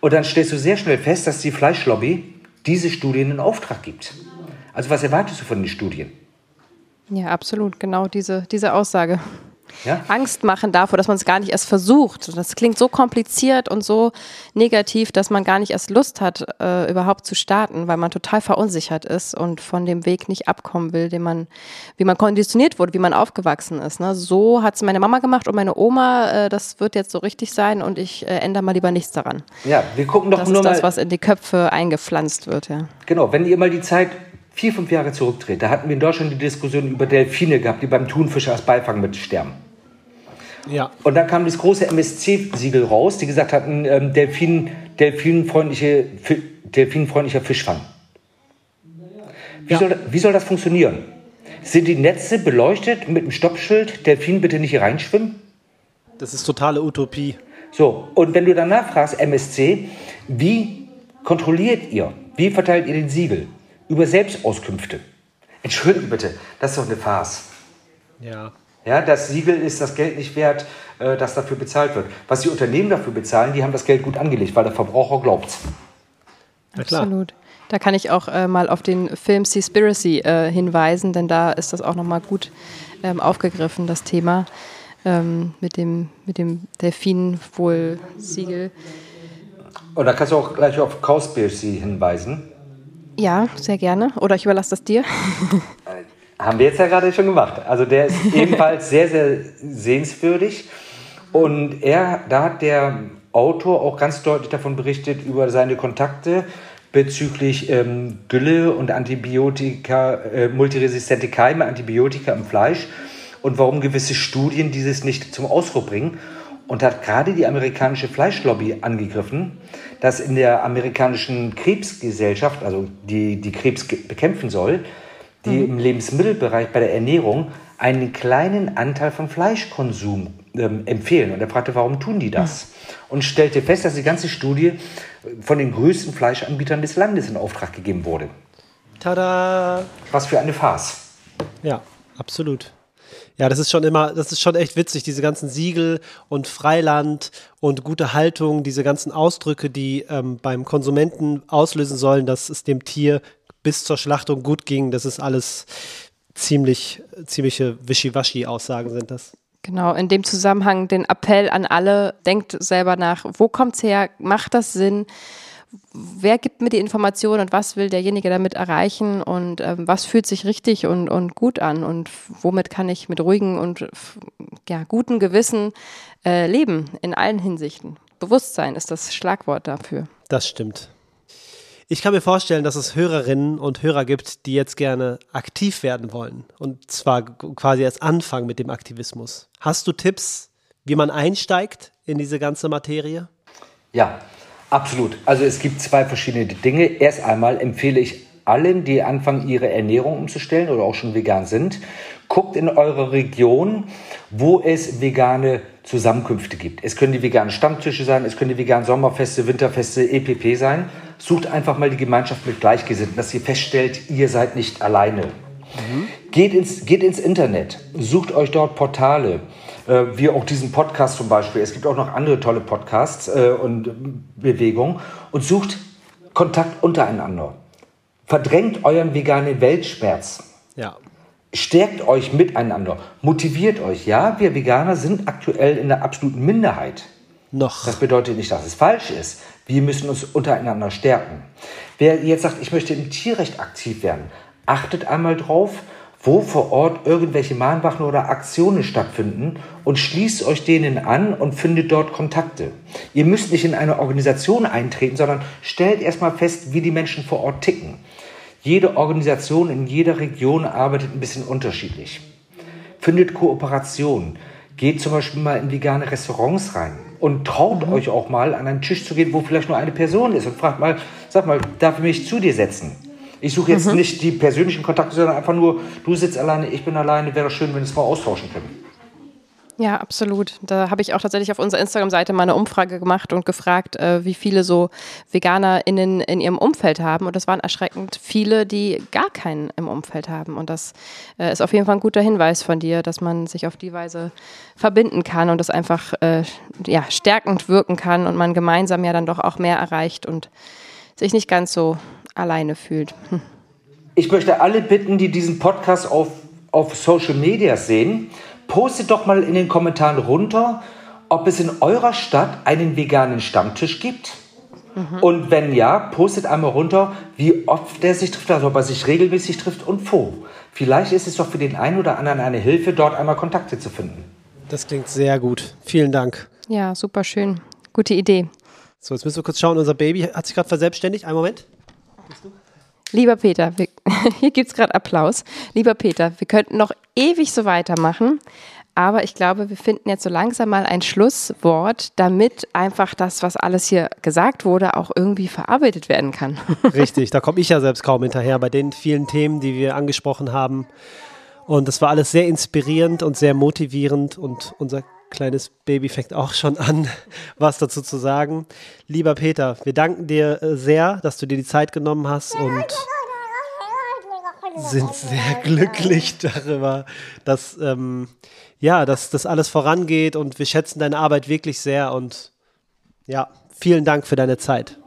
A: Und dann stellst du sehr schnell fest, dass die Fleischlobby diese Studien in Auftrag gibt. Also was erwartest du von den Studien?
B: Ja, absolut, genau diese, diese Aussage ja? Angst machen davor, dass man es gar nicht erst versucht. Das klingt so kompliziert und so negativ, dass man gar nicht erst Lust hat, äh, überhaupt zu starten, weil man total verunsichert ist und von dem Weg nicht abkommen will, den man, wie man konditioniert wurde, wie man aufgewachsen ist. Ne? So hat es meine Mama gemacht und meine Oma. Äh, das wird jetzt so richtig sein und ich äh, ändere mal lieber nichts daran.
A: Ja, wir gucken doch
B: das
A: nur
B: ist das, was in die Köpfe eingepflanzt wird. Ja.
A: Genau, wenn ihr mal die Zeit vier, fünf Jahre zurückdreht, da hatten wir in Deutschland die Diskussion über Delfine gehabt, die beim Thunfisch als Beifang mit sterben. Ja. Und dann kam das große MSC-Siegel raus, die gesagt hatten, ähm, Delfin, delfinfreundliche, delfinfreundlicher Fischfang. Wie, ja. soll, wie soll das funktionieren? Sind die Netze beleuchtet mit einem Stoppschild, Delfin bitte nicht hier reinschwimmen?
C: Das ist totale Utopie.
A: So, und wenn du danach fragst, MSC, wie kontrolliert ihr, wie verteilt ihr den Siegel? Über Selbstauskünfte. Entschuldigung bitte, das ist doch eine Farce.
C: Ja.
A: Ja, das Siegel ist das Geld nicht wert, äh, das dafür bezahlt wird. Was die Unternehmen dafür bezahlen, die haben das Geld gut angelegt, weil der Verbraucher glaubt.
B: Absolut. Da kann ich auch äh, mal auf den Film Seaspiracy äh, hinweisen, denn da ist das auch nochmal gut ähm, aufgegriffen, das Thema ähm, mit dem, mit dem Delfin-Wohl-Siegel.
A: Und da kannst du auch gleich auf Cowspiracy hinweisen.
B: Ja, sehr gerne. Oder ich überlasse das dir.
A: Haben wir jetzt ja gerade schon gemacht. Also der ist ebenfalls sehr, sehr sehenswürdig. Und er, da hat der Autor auch ganz deutlich davon berichtet, über seine Kontakte bezüglich ähm, Gülle und Antibiotika, äh, multiresistente Keime, Antibiotika im Fleisch und warum gewisse Studien dieses nicht zum Ausdruck bringen. Und hat gerade die amerikanische Fleischlobby angegriffen, dass in der amerikanischen Krebsgesellschaft, also die, die Krebs bekämpfen soll, die mhm. im Lebensmittelbereich bei der Ernährung einen kleinen Anteil von Fleischkonsum ähm, empfehlen. Und er fragte, warum tun die das? Mhm. Und stellte fest, dass die ganze Studie von den größten Fleischanbietern des Landes in Auftrag gegeben wurde.
C: Tada!
A: Was für eine Farce.
C: Ja, absolut. Ja, das ist schon immer, das ist schon echt witzig, diese ganzen Siegel und Freiland und gute Haltung, diese ganzen Ausdrücke, die ähm, beim Konsumenten auslösen sollen, dass es dem Tier bis zur Schlachtung gut ging. Das ist alles ziemlich, ziemliche Wischiwaschi-Aussagen sind das.
B: Genau, in dem Zusammenhang den Appell an alle, denkt selber nach, wo kommt es her, macht das Sinn? Wer gibt mir die Information und was will derjenige damit erreichen und ähm, was fühlt sich richtig und, und gut an und womit kann ich mit ruhigen und ja, guten Gewissen äh, leben in allen Hinsichten. Bewusstsein ist das Schlagwort dafür.
C: Das stimmt. Ich kann mir vorstellen, dass es Hörerinnen und Hörer gibt, die jetzt gerne aktiv werden wollen. Und zwar quasi als Anfang mit dem Aktivismus. Hast du Tipps, wie man einsteigt in diese ganze Materie?
A: Ja, absolut. Also es gibt zwei verschiedene Dinge. Erst einmal empfehle ich allen, die anfangen, ihre Ernährung umzustellen oder auch schon vegan sind, guckt in eurer Region, wo es vegane Zusammenkünfte gibt. Es können die veganen Stammtische sein, es können die veganen Sommerfeste, Winterfeste, EPP sein. Sucht einfach mal die Gemeinschaft mit Gleichgesinnten, dass ihr feststellt, ihr seid nicht alleine. Mhm. Geht, ins, geht ins Internet, sucht euch dort Portale, äh, wie auch diesen Podcast zum Beispiel. Es gibt auch noch andere tolle Podcasts äh, und Bewegungen und sucht Kontakt untereinander. Verdrängt euren veganen Weltschmerz.
C: Ja.
A: Stärkt euch miteinander, motiviert euch. Ja, wir Veganer sind aktuell in der absoluten Minderheit.
C: Noch.
A: Das bedeutet nicht, dass es falsch ist. Wir müssen uns untereinander stärken. Wer jetzt sagt, ich möchte im Tierrecht aktiv werden, achtet einmal drauf, wo vor Ort irgendwelche Mahnwachen oder Aktionen stattfinden und schließt euch denen an und findet dort Kontakte. Ihr müsst nicht in eine Organisation eintreten, sondern stellt erstmal fest, wie die Menschen vor Ort ticken. Jede Organisation in jeder Region arbeitet ein bisschen unterschiedlich. Findet Kooperation. Geht zum Beispiel mal in vegane Restaurants rein und traut mhm. euch auch mal an einen Tisch zu gehen, wo vielleicht nur eine Person ist und fragt mal, sag mal, darf ich mich zu dir setzen? Ich suche jetzt mhm. nicht die persönlichen Kontakte, sondern einfach nur, du sitzt alleine, ich bin alleine, wäre schön, wenn wir es mal austauschen können.
B: Ja, absolut. Da habe ich auch tatsächlich auf unserer Instagram-Seite mal eine Umfrage gemacht und gefragt, äh, wie viele so VeganerInnen in ihrem Umfeld haben. Und das waren erschreckend viele, die gar keinen im Umfeld haben. Und das äh, ist auf jeden Fall ein guter Hinweis von dir, dass man sich auf die Weise verbinden kann und das einfach äh, ja, stärkend wirken kann und man gemeinsam ja dann doch auch mehr erreicht und sich nicht ganz so alleine fühlt. Hm.
A: Ich möchte alle bitten, die diesen Podcast auf, auf Social Media sehen, postet doch mal in den Kommentaren runter, ob es in eurer Stadt einen veganen Stammtisch gibt. Mhm. Und wenn ja, postet einmal runter, wie oft der sich trifft, also ob er sich regelmäßig trifft und wo. Vielleicht ist es doch für den einen oder anderen eine Hilfe, dort einmal Kontakte zu finden.
C: Das klingt sehr gut. Vielen Dank.
B: Ja, super schön. Gute Idee.
C: So, jetzt müssen wir kurz schauen. Unser Baby hat sich gerade verselbstständigt. Einen Moment.
B: Lieber Peter, wir, hier gibt es gerade Applaus. Lieber Peter, wir könnten noch ewig so weitermachen, aber ich glaube, wir finden jetzt so langsam mal ein Schlusswort, damit einfach das, was alles hier gesagt wurde, auch irgendwie verarbeitet werden kann.
C: Richtig, da komme ich ja selbst kaum hinterher bei den vielen Themen, die wir angesprochen haben. Und das war alles sehr inspirierend und sehr motivierend und unser kleines Baby fängt auch schon an, was dazu zu sagen. Lieber Peter, wir danken dir äh, sehr, dass du dir die Zeit genommen hast und sind sehr glücklich darüber, dass ähm, ja, dass das alles vorangeht und wir schätzen deine Arbeit wirklich sehr und ja, vielen Dank für deine Zeit.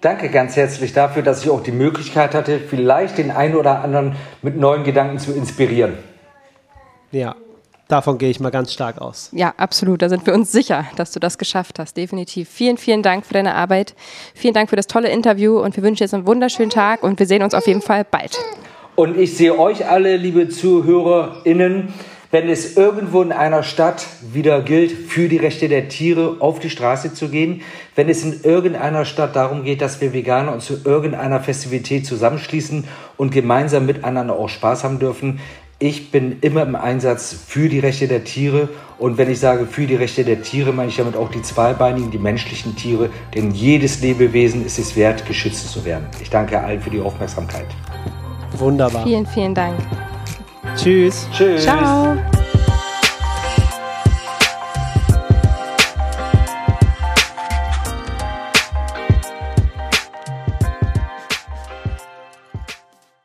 A: Danke ganz herzlich dafür, dass ich auch die Möglichkeit hatte, vielleicht den einen oder anderen mit neuen Gedanken zu inspirieren.
C: Ja, Davon gehe ich mal ganz stark aus.
B: Ja, absolut. Da sind wir uns sicher, dass du das geschafft hast. Definitiv. Vielen, vielen Dank für deine Arbeit. Vielen Dank für das tolle Interview und wir wünschen jetzt einen wunderschönen Tag und wir sehen uns auf jeden Fall bald.
A: Und ich sehe euch alle, liebe ZuhörerInnen, wenn es irgendwo in einer Stadt wieder gilt, für die Rechte der Tiere auf die Straße zu gehen, wenn es in irgendeiner Stadt darum geht, dass wir Veganer uns zu irgendeiner Festivität zusammenschließen und gemeinsam miteinander auch Spaß haben dürfen, ich bin immer im Einsatz für die Rechte der Tiere. Und wenn ich sage für die Rechte der Tiere, meine ich damit auch die zweibeinigen, die menschlichen Tiere. Denn jedes Lebewesen ist es wert, geschützt zu werden. Ich danke allen für die Aufmerksamkeit.
C: Wunderbar.
B: Vielen, vielen Dank.
C: Tschüss.
A: Tschüss.
B: Ciao.